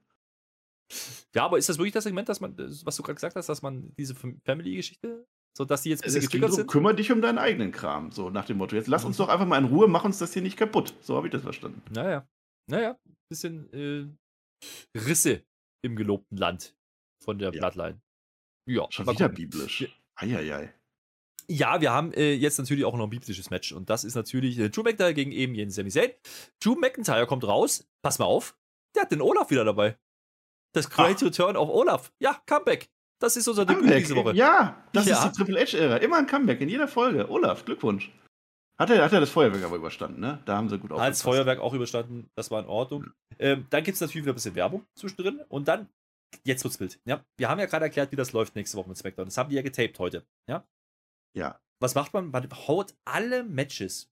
Ja, aber ist das wirklich das Segment, dass man, was du gerade gesagt hast, dass man diese Family-Geschichte, so dass die jetzt ein Es bisschen geht getriggert so, sind? kümmere dich um deinen eigenen Kram. So nach dem Motto, jetzt lass uns doch einfach mal in Ruhe, mach uns das hier nicht kaputt. So habe ich das verstanden. Naja, naja, bisschen äh, Risse im gelobten Land von der Ja. Bloodline. Ja, Schon wieder gucken. biblisch. Eieiei. Ja, wir haben äh, jetzt natürlich auch noch ein biblisches Match und das ist natürlich äh, Drew McIntyre gegen eben jeden Sami Zayn. Drew McIntyre kommt raus, pass mal auf, der hat den Olaf wieder dabei. Das Great Return of Olaf. Ja, Comeback. Das ist unser Debüt Comeback. diese Woche. Ja, das Ja. ist die Triple H-Ära. Immer ein Comeback in jeder Folge. Olaf, Glückwunsch. Hat er, hat er das Feuerwerk aber überstanden, ne? Da haben sie gut Als aufgepasst. Feuerwerk auch überstanden, das war in Ordnung. Ähm, dann gibt es natürlich wieder ein bisschen Werbung zwischendrin und dann, jetzt wird's wild. Ja, wir haben ja gerade erklärt, wie das läuft nächste Woche mit SmackDown. Das haben die ja getaped heute. Ja, Ja. was macht man? Man haut alle Matches,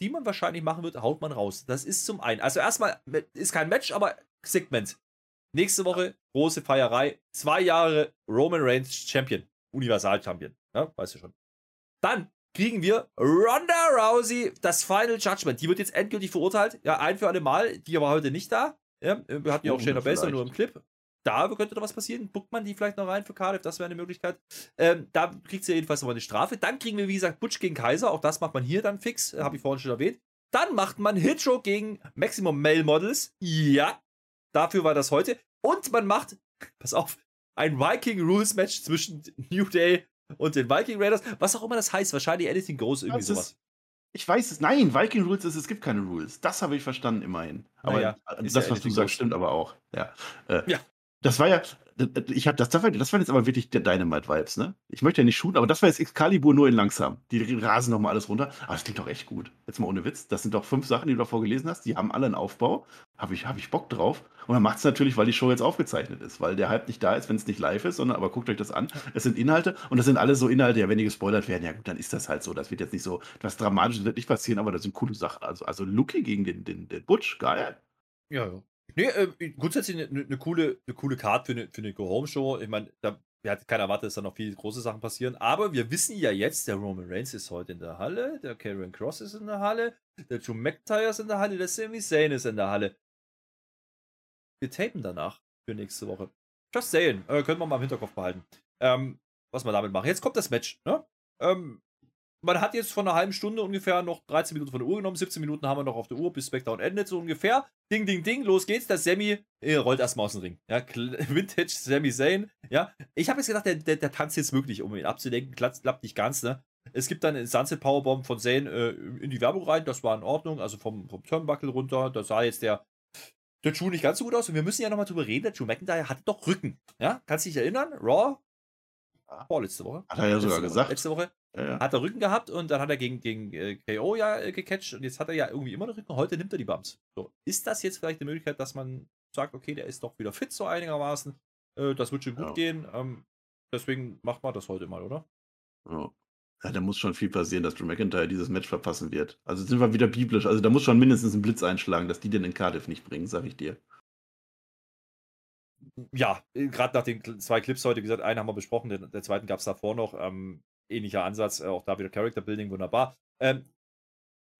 die man wahrscheinlich machen wird, haut man raus. Das ist zum einen. Also erstmal ist kein Match, aber Segment. Nächste Woche große Feierei. Zwei Jahre Roman Reigns Champion. Universal Champion. Ja, weißt du schon. Dann kriegen wir Ronda Rousey, das Final Judgment. Die wird jetzt endgültig verurteilt. Ja, ein für alle Mal. Die war heute nicht da. Ja, wir hatten ja auch Shayna Baszler nur im Clip. Da könnte doch was passieren. Buckt man die vielleicht noch rein für Cardiff? Das wäre eine Möglichkeit. Ähm, da kriegt sie jedenfalls nochmal eine Strafe. Dann kriegen wir, wie gesagt, Butch gegen Kaiser. Auch das macht man hier dann fix. Habe ich vorhin schon erwähnt. Dann macht man Hitro gegen Maximum Male Models. Ja, dafür war das heute. Und man macht, pass auf, ein Viking Rules Match zwischen New Day und den Viking Raiders. Was auch immer das heißt. Wahrscheinlich Anything Goes, irgendwie Das sowas. ist, ich weiß es. Nein, Viking Rules ist, es gibt keine Rules. Das habe ich verstanden, immerhin. Aber Naja, das, ja was du sagst, stimmt aber auch. Ja. Äh, Ja. Das war ja, ich hab, das, das, war, das waren jetzt aber wirklich der Dynamite-Vibes, ne? Ich möchte ja nicht shooten, aber das war jetzt Excalibur nur in langsam. Die rasen nochmal alles runter. Aber das klingt doch echt gut. Jetzt mal ohne Witz. Das sind doch fünf Sachen, die du davor gelesen hast. Die haben alle einen Aufbau. Habe ich, hab ich Bock drauf. Und dann macht es natürlich, weil die Show jetzt aufgezeichnet ist. Weil der Hype nicht da ist, wenn es nicht live ist, sondern aber guckt euch das an. Es sind Inhalte und das sind alles so Inhalte, ja, wenn die gespoilert werden, ja gut, dann ist das halt so. Das wird jetzt nicht so, was Dramatisches wird nicht passieren, aber das sind coole Sachen. Also, also Lucky gegen den, den, den Butch, geil. Ja, ja. Nee, äh, grundsätzlich eine ne coole, eine coole Card für eine, für eine Go-Home-Show. Ich meine, da hatten keiner erwartet, dass da noch viele große Sachen passieren. Aber wir wissen ja jetzt, der Roman Reigns ist heute in der Halle, der Karen Cross ist in der Halle, der Drew McIntyre ist in der Halle, der Sami Zayn ist in der Halle. Wir tapen danach für nächste Woche. Just saying. Äh, können wir mal im Hinterkopf behalten. Ähm, was wir damit machen. Jetzt kommt das Match. Ne? Ähm, man hat jetzt von einer halben Stunde ungefähr noch 13 Minuten von der Uhr genommen. 17 Minuten haben wir noch auf der Uhr, bis Smackdown endet, so ungefähr. Ding, ding, ding, los geht's. Der Sammy äh, rollt erstmal aus dem Ring. Ja, Vintage Sammy Zayn. Ja, ich habe jetzt gedacht, der, der, der tanzt jetzt wirklich, um ihn abzulenken. Klappt, klappt nicht ganz, ne? Es gibt dann einen Sunset Powerbomb von Zayn äh, in die Werbung rein. Das war in Ordnung. Also vom, vom Turnbuckle runter. Da sah jetzt der, der Drew nicht ganz so gut aus. Und wir müssen ja nochmal drüber reden. Der Drew McIntyre hatte doch Rücken. Ja, kannst du dich erinnern? Raw? Ja. Vorletzte Woche. Hat er ja sogar Letzte Woche. gesagt. Letzte Woche Ja, hat er Rücken gehabt und dann hat er gegen, gegen äh, KO ja äh, gecatcht und jetzt hat er ja irgendwie immer noch Rücken. Heute nimmt er die Bumps. So, ist das jetzt vielleicht eine Möglichkeit, dass man sagt, okay, der ist doch wieder fit so einigermaßen. Äh, das wird schon gut Ja. gehen. Ähm, deswegen macht man das heute mal, oder? Ja. Ja, da muss schon viel passieren, dass Drew McIntyre dieses Match verpassen wird. Also sind wir wieder biblisch. Also da muss schon mindestens ein Blitz einschlagen, dass die den in Cardiff nicht bringen, sag ich dir. Ja, gerade nach den zwei Clips heute, wie gesagt, einen haben wir besprochen, den, der zweiten gab es davor noch. Ähm, ähnlicher Ansatz, äh, auch da wieder Character Building, wunderbar. Ähm,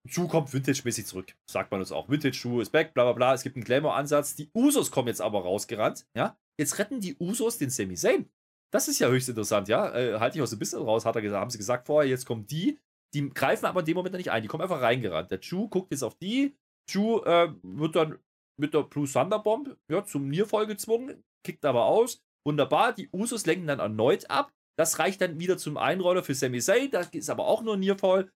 Schuh kommt Vintage-mäßig zurück, sagt man uns auch. Vintage-Schuh ist back, bla bla bla. Es gibt einen Glamour-Ansatz. Die Usos kommen jetzt aber rausgerannt, ja. Jetzt retten die Usos den Sami Zayn. Das ist ja höchst interessant, ja. Äh, halte ich aus dem bisschen raus, hat er gesagt, haben sie gesagt vorher, jetzt kommen die. Die greifen aber in dem Moment nicht ein. Die kommen einfach reingerannt. Der Chu guckt jetzt auf die. Chu äh, wird dann mit der Blue Thunderbomb ja, zum Nierfall gezwungen, kickt aber aus. Wunderbar, die Usos lenken dann erneut ab. Das reicht dann wieder zum Einroller für Sami Zayn. Das ist aber auch nur ein Nierfall.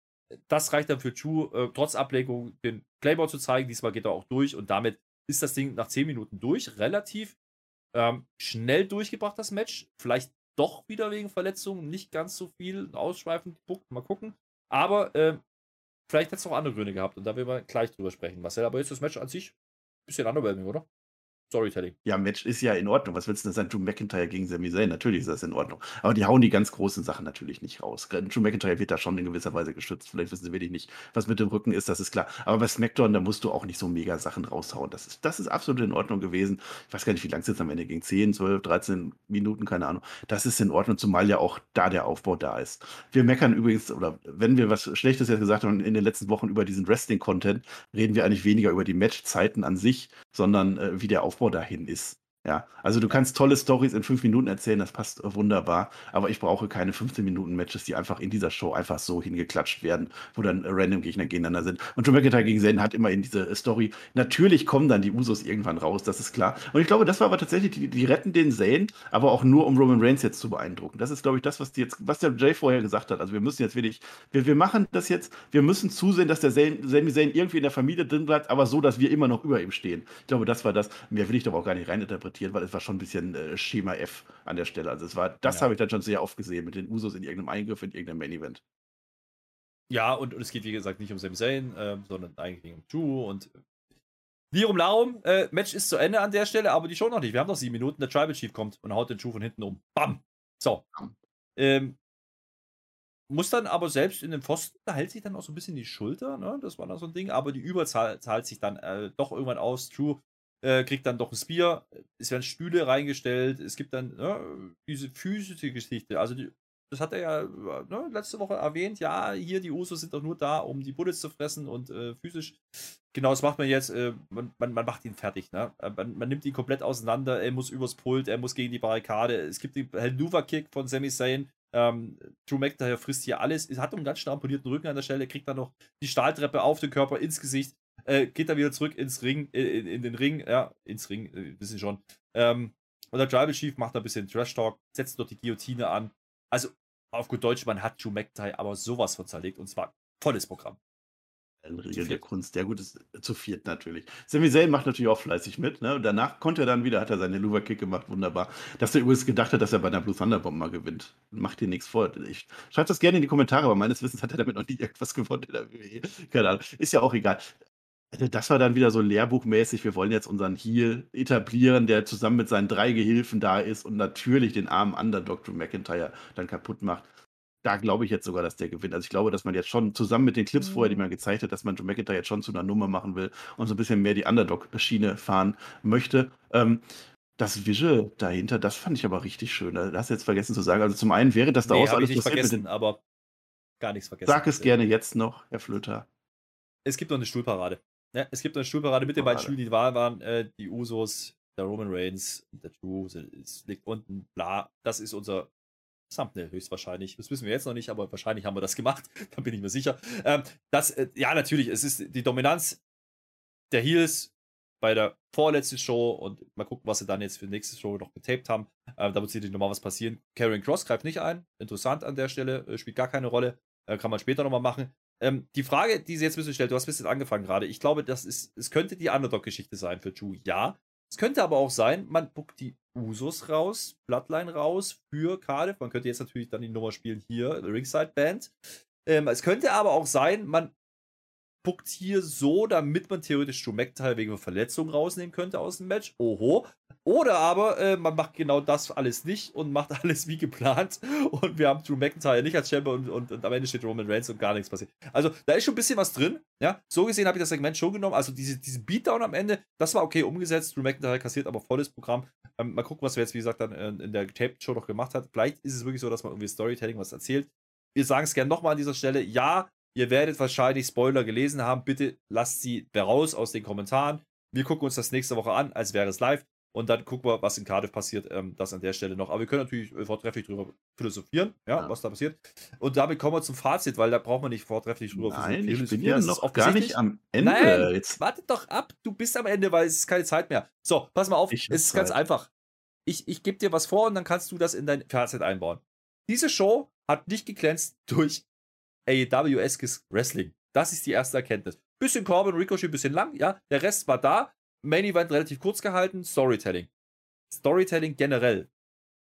Das reicht dann für Chu, äh, trotz Ablenkung den Claymore zu zeigen. Diesmal geht er auch durch und damit ist das Ding nach 10 Minuten durch. Relativ ähm, schnell durchgebracht, das Match. Vielleicht doch wieder wegen Verletzungen nicht ganz so viel ausschweifend geguckt. Mal gucken. Aber äh, vielleicht hat es auch andere Gründe gehabt und da werden wir gleich drüber sprechen, Marcel. Aber jetzt das Match an sich ein bisschen underwhelming, oder? Storytelling. Ja, Match ist ja in Ordnung. Was willst du denn sagen? Drew McIntyre gegen Sami Zayn? Natürlich ist das in Ordnung. Aber die hauen die ganz großen Sachen natürlich nicht raus. Drew McIntyre wird da schon in gewisser Weise geschützt. Vielleicht wissen sie wirklich nicht, was mit dem Rücken ist, das ist klar. Aber bei SmackDown, da musst du auch nicht so mega Sachen raushauen. Das ist, das ist absolut in Ordnung gewesen. Ich weiß gar nicht, wie lang es jetzt am Ende ging. 10, 12, 13 Minuten, keine Ahnung. Das ist in Ordnung, zumal ja auch da der Aufbau da ist. Wir meckern übrigens, oder wenn wir was Schlechtes jetzt gesagt haben in den letzten Wochen über diesen Wrestling-Content, reden wir eigentlich weniger über die Matchzeiten an sich, sondern äh, wie der Aufbau dahin ist. Ja, also du kannst tolle Stories in fünf Minuten erzählen, das passt wunderbar, aber ich brauche keine 15 Minuten Matches, die einfach in dieser Show einfach so hingeklatscht werden, wo dann random Gegner gegeneinander sind. Und Drew McIntyre gegen Zayn hat immer in diese Story, natürlich kommen dann die Usos irgendwann raus, das ist klar. Und ich glaube, das war aber tatsächlich, die, die retten den Zayn, aber auch nur, um Roman Reigns jetzt zu beeindrucken. Das ist, glaube ich, das, was die jetzt, was der Jay vorher gesagt hat. Also wir müssen jetzt wirklich, wir, wir machen das jetzt, wir müssen zusehen, dass der Zayn, Sami Zayn irgendwie in der Familie drin bleibt, aber so, dass wir immer noch über ihm stehen. Ich glaube, das war das. Mehr will ich doch auch gar nicht reininterpretieren interpretiert, weil es war schon ein bisschen äh, Schema F an der Stelle. Also es war, das ja. habe ich dann schon sehr oft gesehen mit den Usos in irgendeinem Eingriff, in irgendeinem Main Event. Ja, und, und es geht wie gesagt nicht um Sami Zayn, äh, sondern eigentlich um Drew und wie um Laum, äh, Match ist zu Ende an der Stelle, aber die Show noch nicht. Wir haben noch sieben Minuten, der Tribal Chief kommt und haut den Drew von hinten um. Bam! So. Ähm, muss dann aber selbst in dem Pfosten, da hält sich dann auch so ein bisschen die Schulter, ne? Das war dann so ein Ding, aber die Überzahl zahlt sich dann äh, doch irgendwann aus. Drew äh, kriegt dann doch ein Spear, es werden Stühle reingestellt, es gibt dann ne, diese physische Geschichte. Also die, das hat er ja ne, letzte Woche erwähnt, ja, hier die Usos sind doch nur da, um die Bullets zu fressen und äh, physisch. Genau, das macht man jetzt, äh, man, man, man, macht ihn fertig, ne? Äh, man, man, nimmt ihn komplett auseinander, er muss übers Pult, er muss gegen die Barrikade. Es gibt den Helluva-Kick von Sami Zayn. Ähm, Drew McIntyre frisst hier alles, hat einen ganz amponierten Rücken an der Stelle, kriegt dann noch die Stahltreppe auf den Körper, ins Gesicht äh, geht dann wieder zurück ins Ring, äh, in, in, den Ring, ja, ins Ring, äh, ein bisschen schon. Ähm, und der Tribal Chief macht da ein bisschen Trash-Talk, setzt dort die Guillotine an. Also, auf gut Deutsch, man hat Drew McIntyre aber sowas von zerlegt und zwar volles Programm. In Regeln der Kunst. Der gut ist zu viert natürlich. Sami Zayn macht natürlich auch fleißig mit. Ne? Und danach konnte er dann wieder, hat er seine Luva-Kick gemacht, wunderbar. Dass er übrigens gedacht hat, dass er bei der Blue Thunderbomb mal gewinnt. Macht dir nichts vor. Ich, schreibt das gerne in die Kommentare, aber meines Wissens hat er damit noch nie irgendwas gewonnen in der WWE. Keine Ahnung. Ist ja auch egal. Also, das war dann wieder so lehrbuchmäßig. Wir wollen jetzt unseren Heal etablieren, der zusammen mit seinen drei Gehilfen da ist und natürlich den armen Underdog Drew McIntyre dann kaputt macht. Da glaube ich jetzt sogar, dass der gewinnt. Also ich glaube, dass man jetzt schon zusammen mit den Clips vorher, die mhm. man gezeigt hat, dass man Drew McIntyre jetzt schon zu einer Nummer machen will und so ein bisschen mehr die Underdog-Schiene fahren möchte. Ähm, das Visual dahinter, das fand ich aber richtig schön. Da hast du jetzt vergessen zu sagen. Also zum einen wäre das daraus nee, alles ich nicht vergessen, den... aber gar nichts vergessen. Sag es gerne jetzt noch, Herr Flöter. Es gibt noch eine Stuhlparade. Ja, es gibt eine Stuhlparade mit den beiden Stühlen, die Wahl waren. Äh, die Usos, der Roman Reigns, der Drew, es liegt unten, bla. Das ist unser Thumbnail höchstwahrscheinlich. Das wissen wir jetzt noch nicht, aber wahrscheinlich haben wir das gemacht. da bin ich mir sicher. Ähm, das, äh, ja, natürlich, es ist die Dominanz der Heels bei der vorletzten Show und mal gucken, was sie dann jetzt für die nächste Show noch getaped haben. Äh, da wird sicherlich nochmal was passieren. Karen Cross greift nicht ein. Interessant an der Stelle, äh, spielt gar keine Rolle. Äh, kann man später nochmal machen. Ähm, die Frage, die sie jetzt bisschen stellt, du hast ein bisschen angefangen gerade. Ich glaube, das ist, es könnte die Underdog-Geschichte sein für Drew. Ja. Es könnte aber auch sein, man buckt die Usos raus, Bloodline raus für Cardiff. Man könnte jetzt natürlich dann die Nummer spielen hier, Ringside Band. Ähm, es könnte aber auch sein, man buckt hier so, damit man theoretisch Drew McIntyre wegen Verletzung rausnehmen könnte aus dem Match. Oho. Oder aber äh, man macht genau das alles nicht und macht alles wie geplant und wir haben Drew McIntyre nicht als Champion und, und, und, am Ende steht Roman Reigns und gar nichts passiert. Also da ist schon ein bisschen was drin. Ja, so gesehen habe ich das Segment schon genommen. Also diese, diese Beatdown am Ende, das war okay umgesetzt. Drew McIntyre kassiert aber volles Programm. Ähm, mal gucken, was wir jetzt, wie gesagt, dann in, in der Taped-Show noch gemacht hat. Vielleicht ist es wirklich so, dass man irgendwie Storytelling was erzählt. Wir sagen es gerne nochmal an dieser Stelle. Ja, Ihr werdet wahrscheinlich Spoiler gelesen haben. Bitte lasst sie raus aus den Kommentaren. Wir gucken uns das nächste Woche an, als wäre es live. Und dann gucken wir, was in Cardiff passiert, ähm, das an der Stelle noch. Aber wir können natürlich äh, vortrefflich drüber philosophieren, ja, ja, was da passiert. Und damit kommen wir zum Fazit, weil da braucht man nicht vortrefflich drüber Nein, philosophieren. Ich bin ja noch gar nicht am Ende. Nein, jetzt. wartet doch ab, du bist am Ende, weil es ist keine Zeit mehr. So, pass mal auf, ich es ist Zeit. ganz einfach. Ich, ich gebe dir was vor und dann kannst du das in dein Fazit einbauen. Diese Show hat nicht geglänzt durch AEW-eskes Wrestling. Das ist die erste Erkenntnis. Bisschen Corbin, Ricochet, bisschen lang, ja. Der Rest war da. Main Event relativ kurz gehalten. Storytelling. Storytelling generell.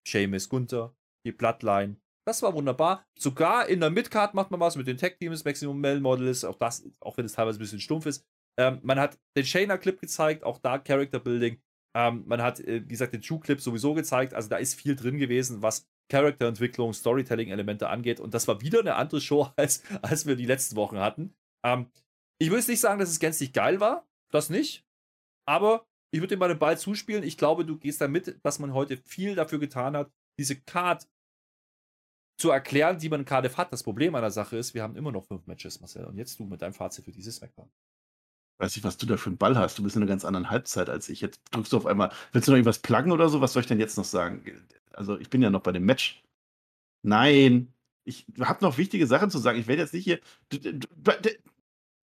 Seamus, Gunther, die Bloodline. Das war wunderbar. Sogar in der Midcard macht man was mit den Tech Teams, Maximum Male Models, auch das, auch wenn es teilweise ein bisschen stumpf ist. Ähm, man hat den Shayna-Clip gezeigt, auch da Character Building. Ähm, man hat, äh, wie gesagt, den True-Clip sowieso gezeigt. Also da ist viel drin gewesen, was Charakterentwicklung, Storytelling-Elemente angeht. Und das war wieder eine andere Show, als, als wir die letzten Wochen hatten. Ähm, ich will jetzt nicht sagen, dass es gänzlich geil war. Das nicht. Aber ich würde dir mal den Ball zuspielen. Ich glaube, du gehst damit, dass man heute viel dafür getan hat, diese Card zu erklären, die man gerade hat. Das Problem an der Sache ist, wir haben immer noch fünf Matches, Marcel. Und jetzt du mit deinem Fazit für dieses Smackdown. Weiß ich, was du da für einen Ball hast. Du bist in einer ganz anderen Halbzeit als ich. Jetzt drückst du auf einmal. Willst du noch irgendwas pluggen oder so? Was soll ich denn jetzt noch sagen? Also, ich bin ja noch bei dem Match. Nein. Ich habe noch wichtige Sachen zu sagen. Ich werde jetzt nicht hier.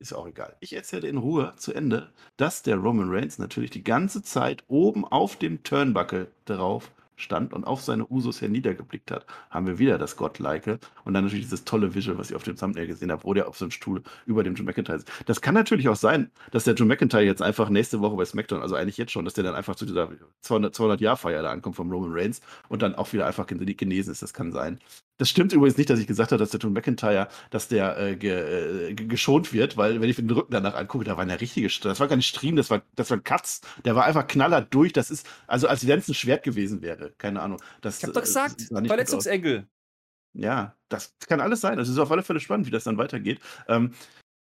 Ist auch egal. Ich erzähle in Ruhe zu Ende, dass der Roman Reigns natürlich die ganze Zeit oben auf dem Turnbuckle drauf stand und auf seine Usos herniedergeblickt hat, haben wir wieder das Godlike und dann natürlich dieses tolle Visual, was ich auf dem Thumbnail gesehen habe, wo der auf so einem Stuhl über dem John McIntyre ist. Das kann natürlich auch sein, dass der John McIntyre jetzt einfach nächste Woche bei SmackDown, also eigentlich jetzt schon, dass der dann einfach zu dieser 200-Jahr-Feier da ankommt vom Roman Reigns und dann auch wieder einfach genesen ist. Das kann sein. Das stimmt übrigens nicht, dass ich gesagt habe, dass der John McIntyre, dass der äh, ge, äh, geschont wird, weil wenn ich den Rücken danach angucke, da war eine richtige, das war kein Stream, das war, das war ein Katz, der war einfach knaller durch. Das ist, also als wenn es ein Schwert gewesen wäre, keine Ahnung. Das, ich hab doch äh, gesagt, Verletzungsengel. Ja, das kann alles sein. Das ist auf alle Fälle spannend, wie das dann weitergeht. Ähm,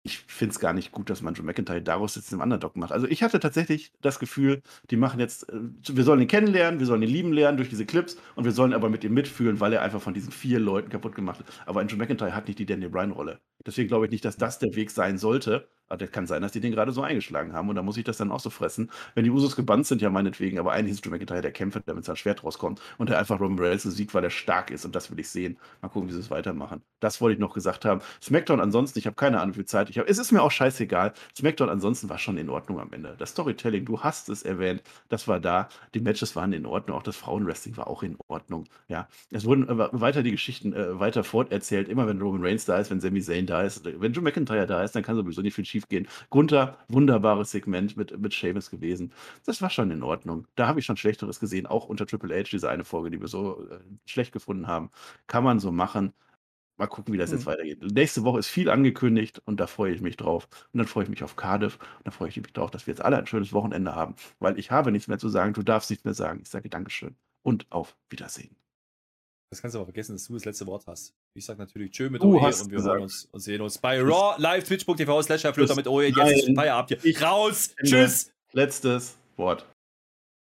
ich finde es gar nicht gut, dass man Joe McIntyre daraus jetzt im Underdog macht. Also ich hatte tatsächlich das Gefühl, die machen jetzt, äh, wir sollen ihn kennenlernen, wir sollen ihn lieben lernen durch diese Clips und wir sollen aber mit ihm mitfühlen, weil er einfach von diesen vier Leuten kaputt gemacht hat. Aber Joe McIntyre hat nicht die Daniel Bryan-Rolle. Deswegen glaube ich nicht, dass das der Weg sein sollte. Aber das kann sein, dass die den gerade so eingeschlagen haben und da muss ich das dann auch so fressen. Wenn die Usos gebannt sind, ja meinetwegen, aber eigentlich ist Drew McIntyre der Kämpfer, der mit seinem Schwert rauskommt und der einfach Roman Reigns besiegt, weil er stark ist und das will ich sehen. Mal gucken, wie sie es weitermachen. Das wollte ich noch gesagt haben. SmackDown ansonsten, ich habe keine Ahnung, wie viel Zeit ich habe. Es ist mir auch scheißegal. SmackDown ansonsten war schon in Ordnung am Ende. Das Storytelling, du hast es erwähnt, das war da. Die Matches waren in Ordnung, auch das Frauenwrestling war auch in Ordnung. Ja, es wurden weiter die Geschichten äh, weiter forterzählt, immer wenn Roman Reigns da ist, wenn Sami Zayn da ist, wenn Drew McIntyre da ist, dann kann sowieso nicht viel schief gehen. Gunther, wunderbares Segment mit, mit Sheamus gewesen. Das war schon in Ordnung. Da habe ich schon Schlechteres gesehen, auch unter Triple H, diese eine Folge, die wir so äh, schlecht gefunden haben. Kann man so machen. Mal gucken, wie das mhm. jetzt weitergeht. Nächste Woche ist viel angekündigt und da freue ich mich drauf. Und dann freue ich mich auf Cardiff und dann freue ich mich drauf, dass wir jetzt alle ein schönes Wochenende haben, weil ich habe nichts mehr zu sagen. Du darfst nichts mehr sagen. Ich sage Dankeschön und auf Wiedersehen. Das kannst du aber vergessen, dass du das letzte Wort hast. Ich sag natürlich Tschö mit OE und wir hören uns und sehen uns bei Raw live twitch.tv slash mit OE. Jetzt ist Feierabend hier. Ich, Raus! Tschüss! Letztes Wort.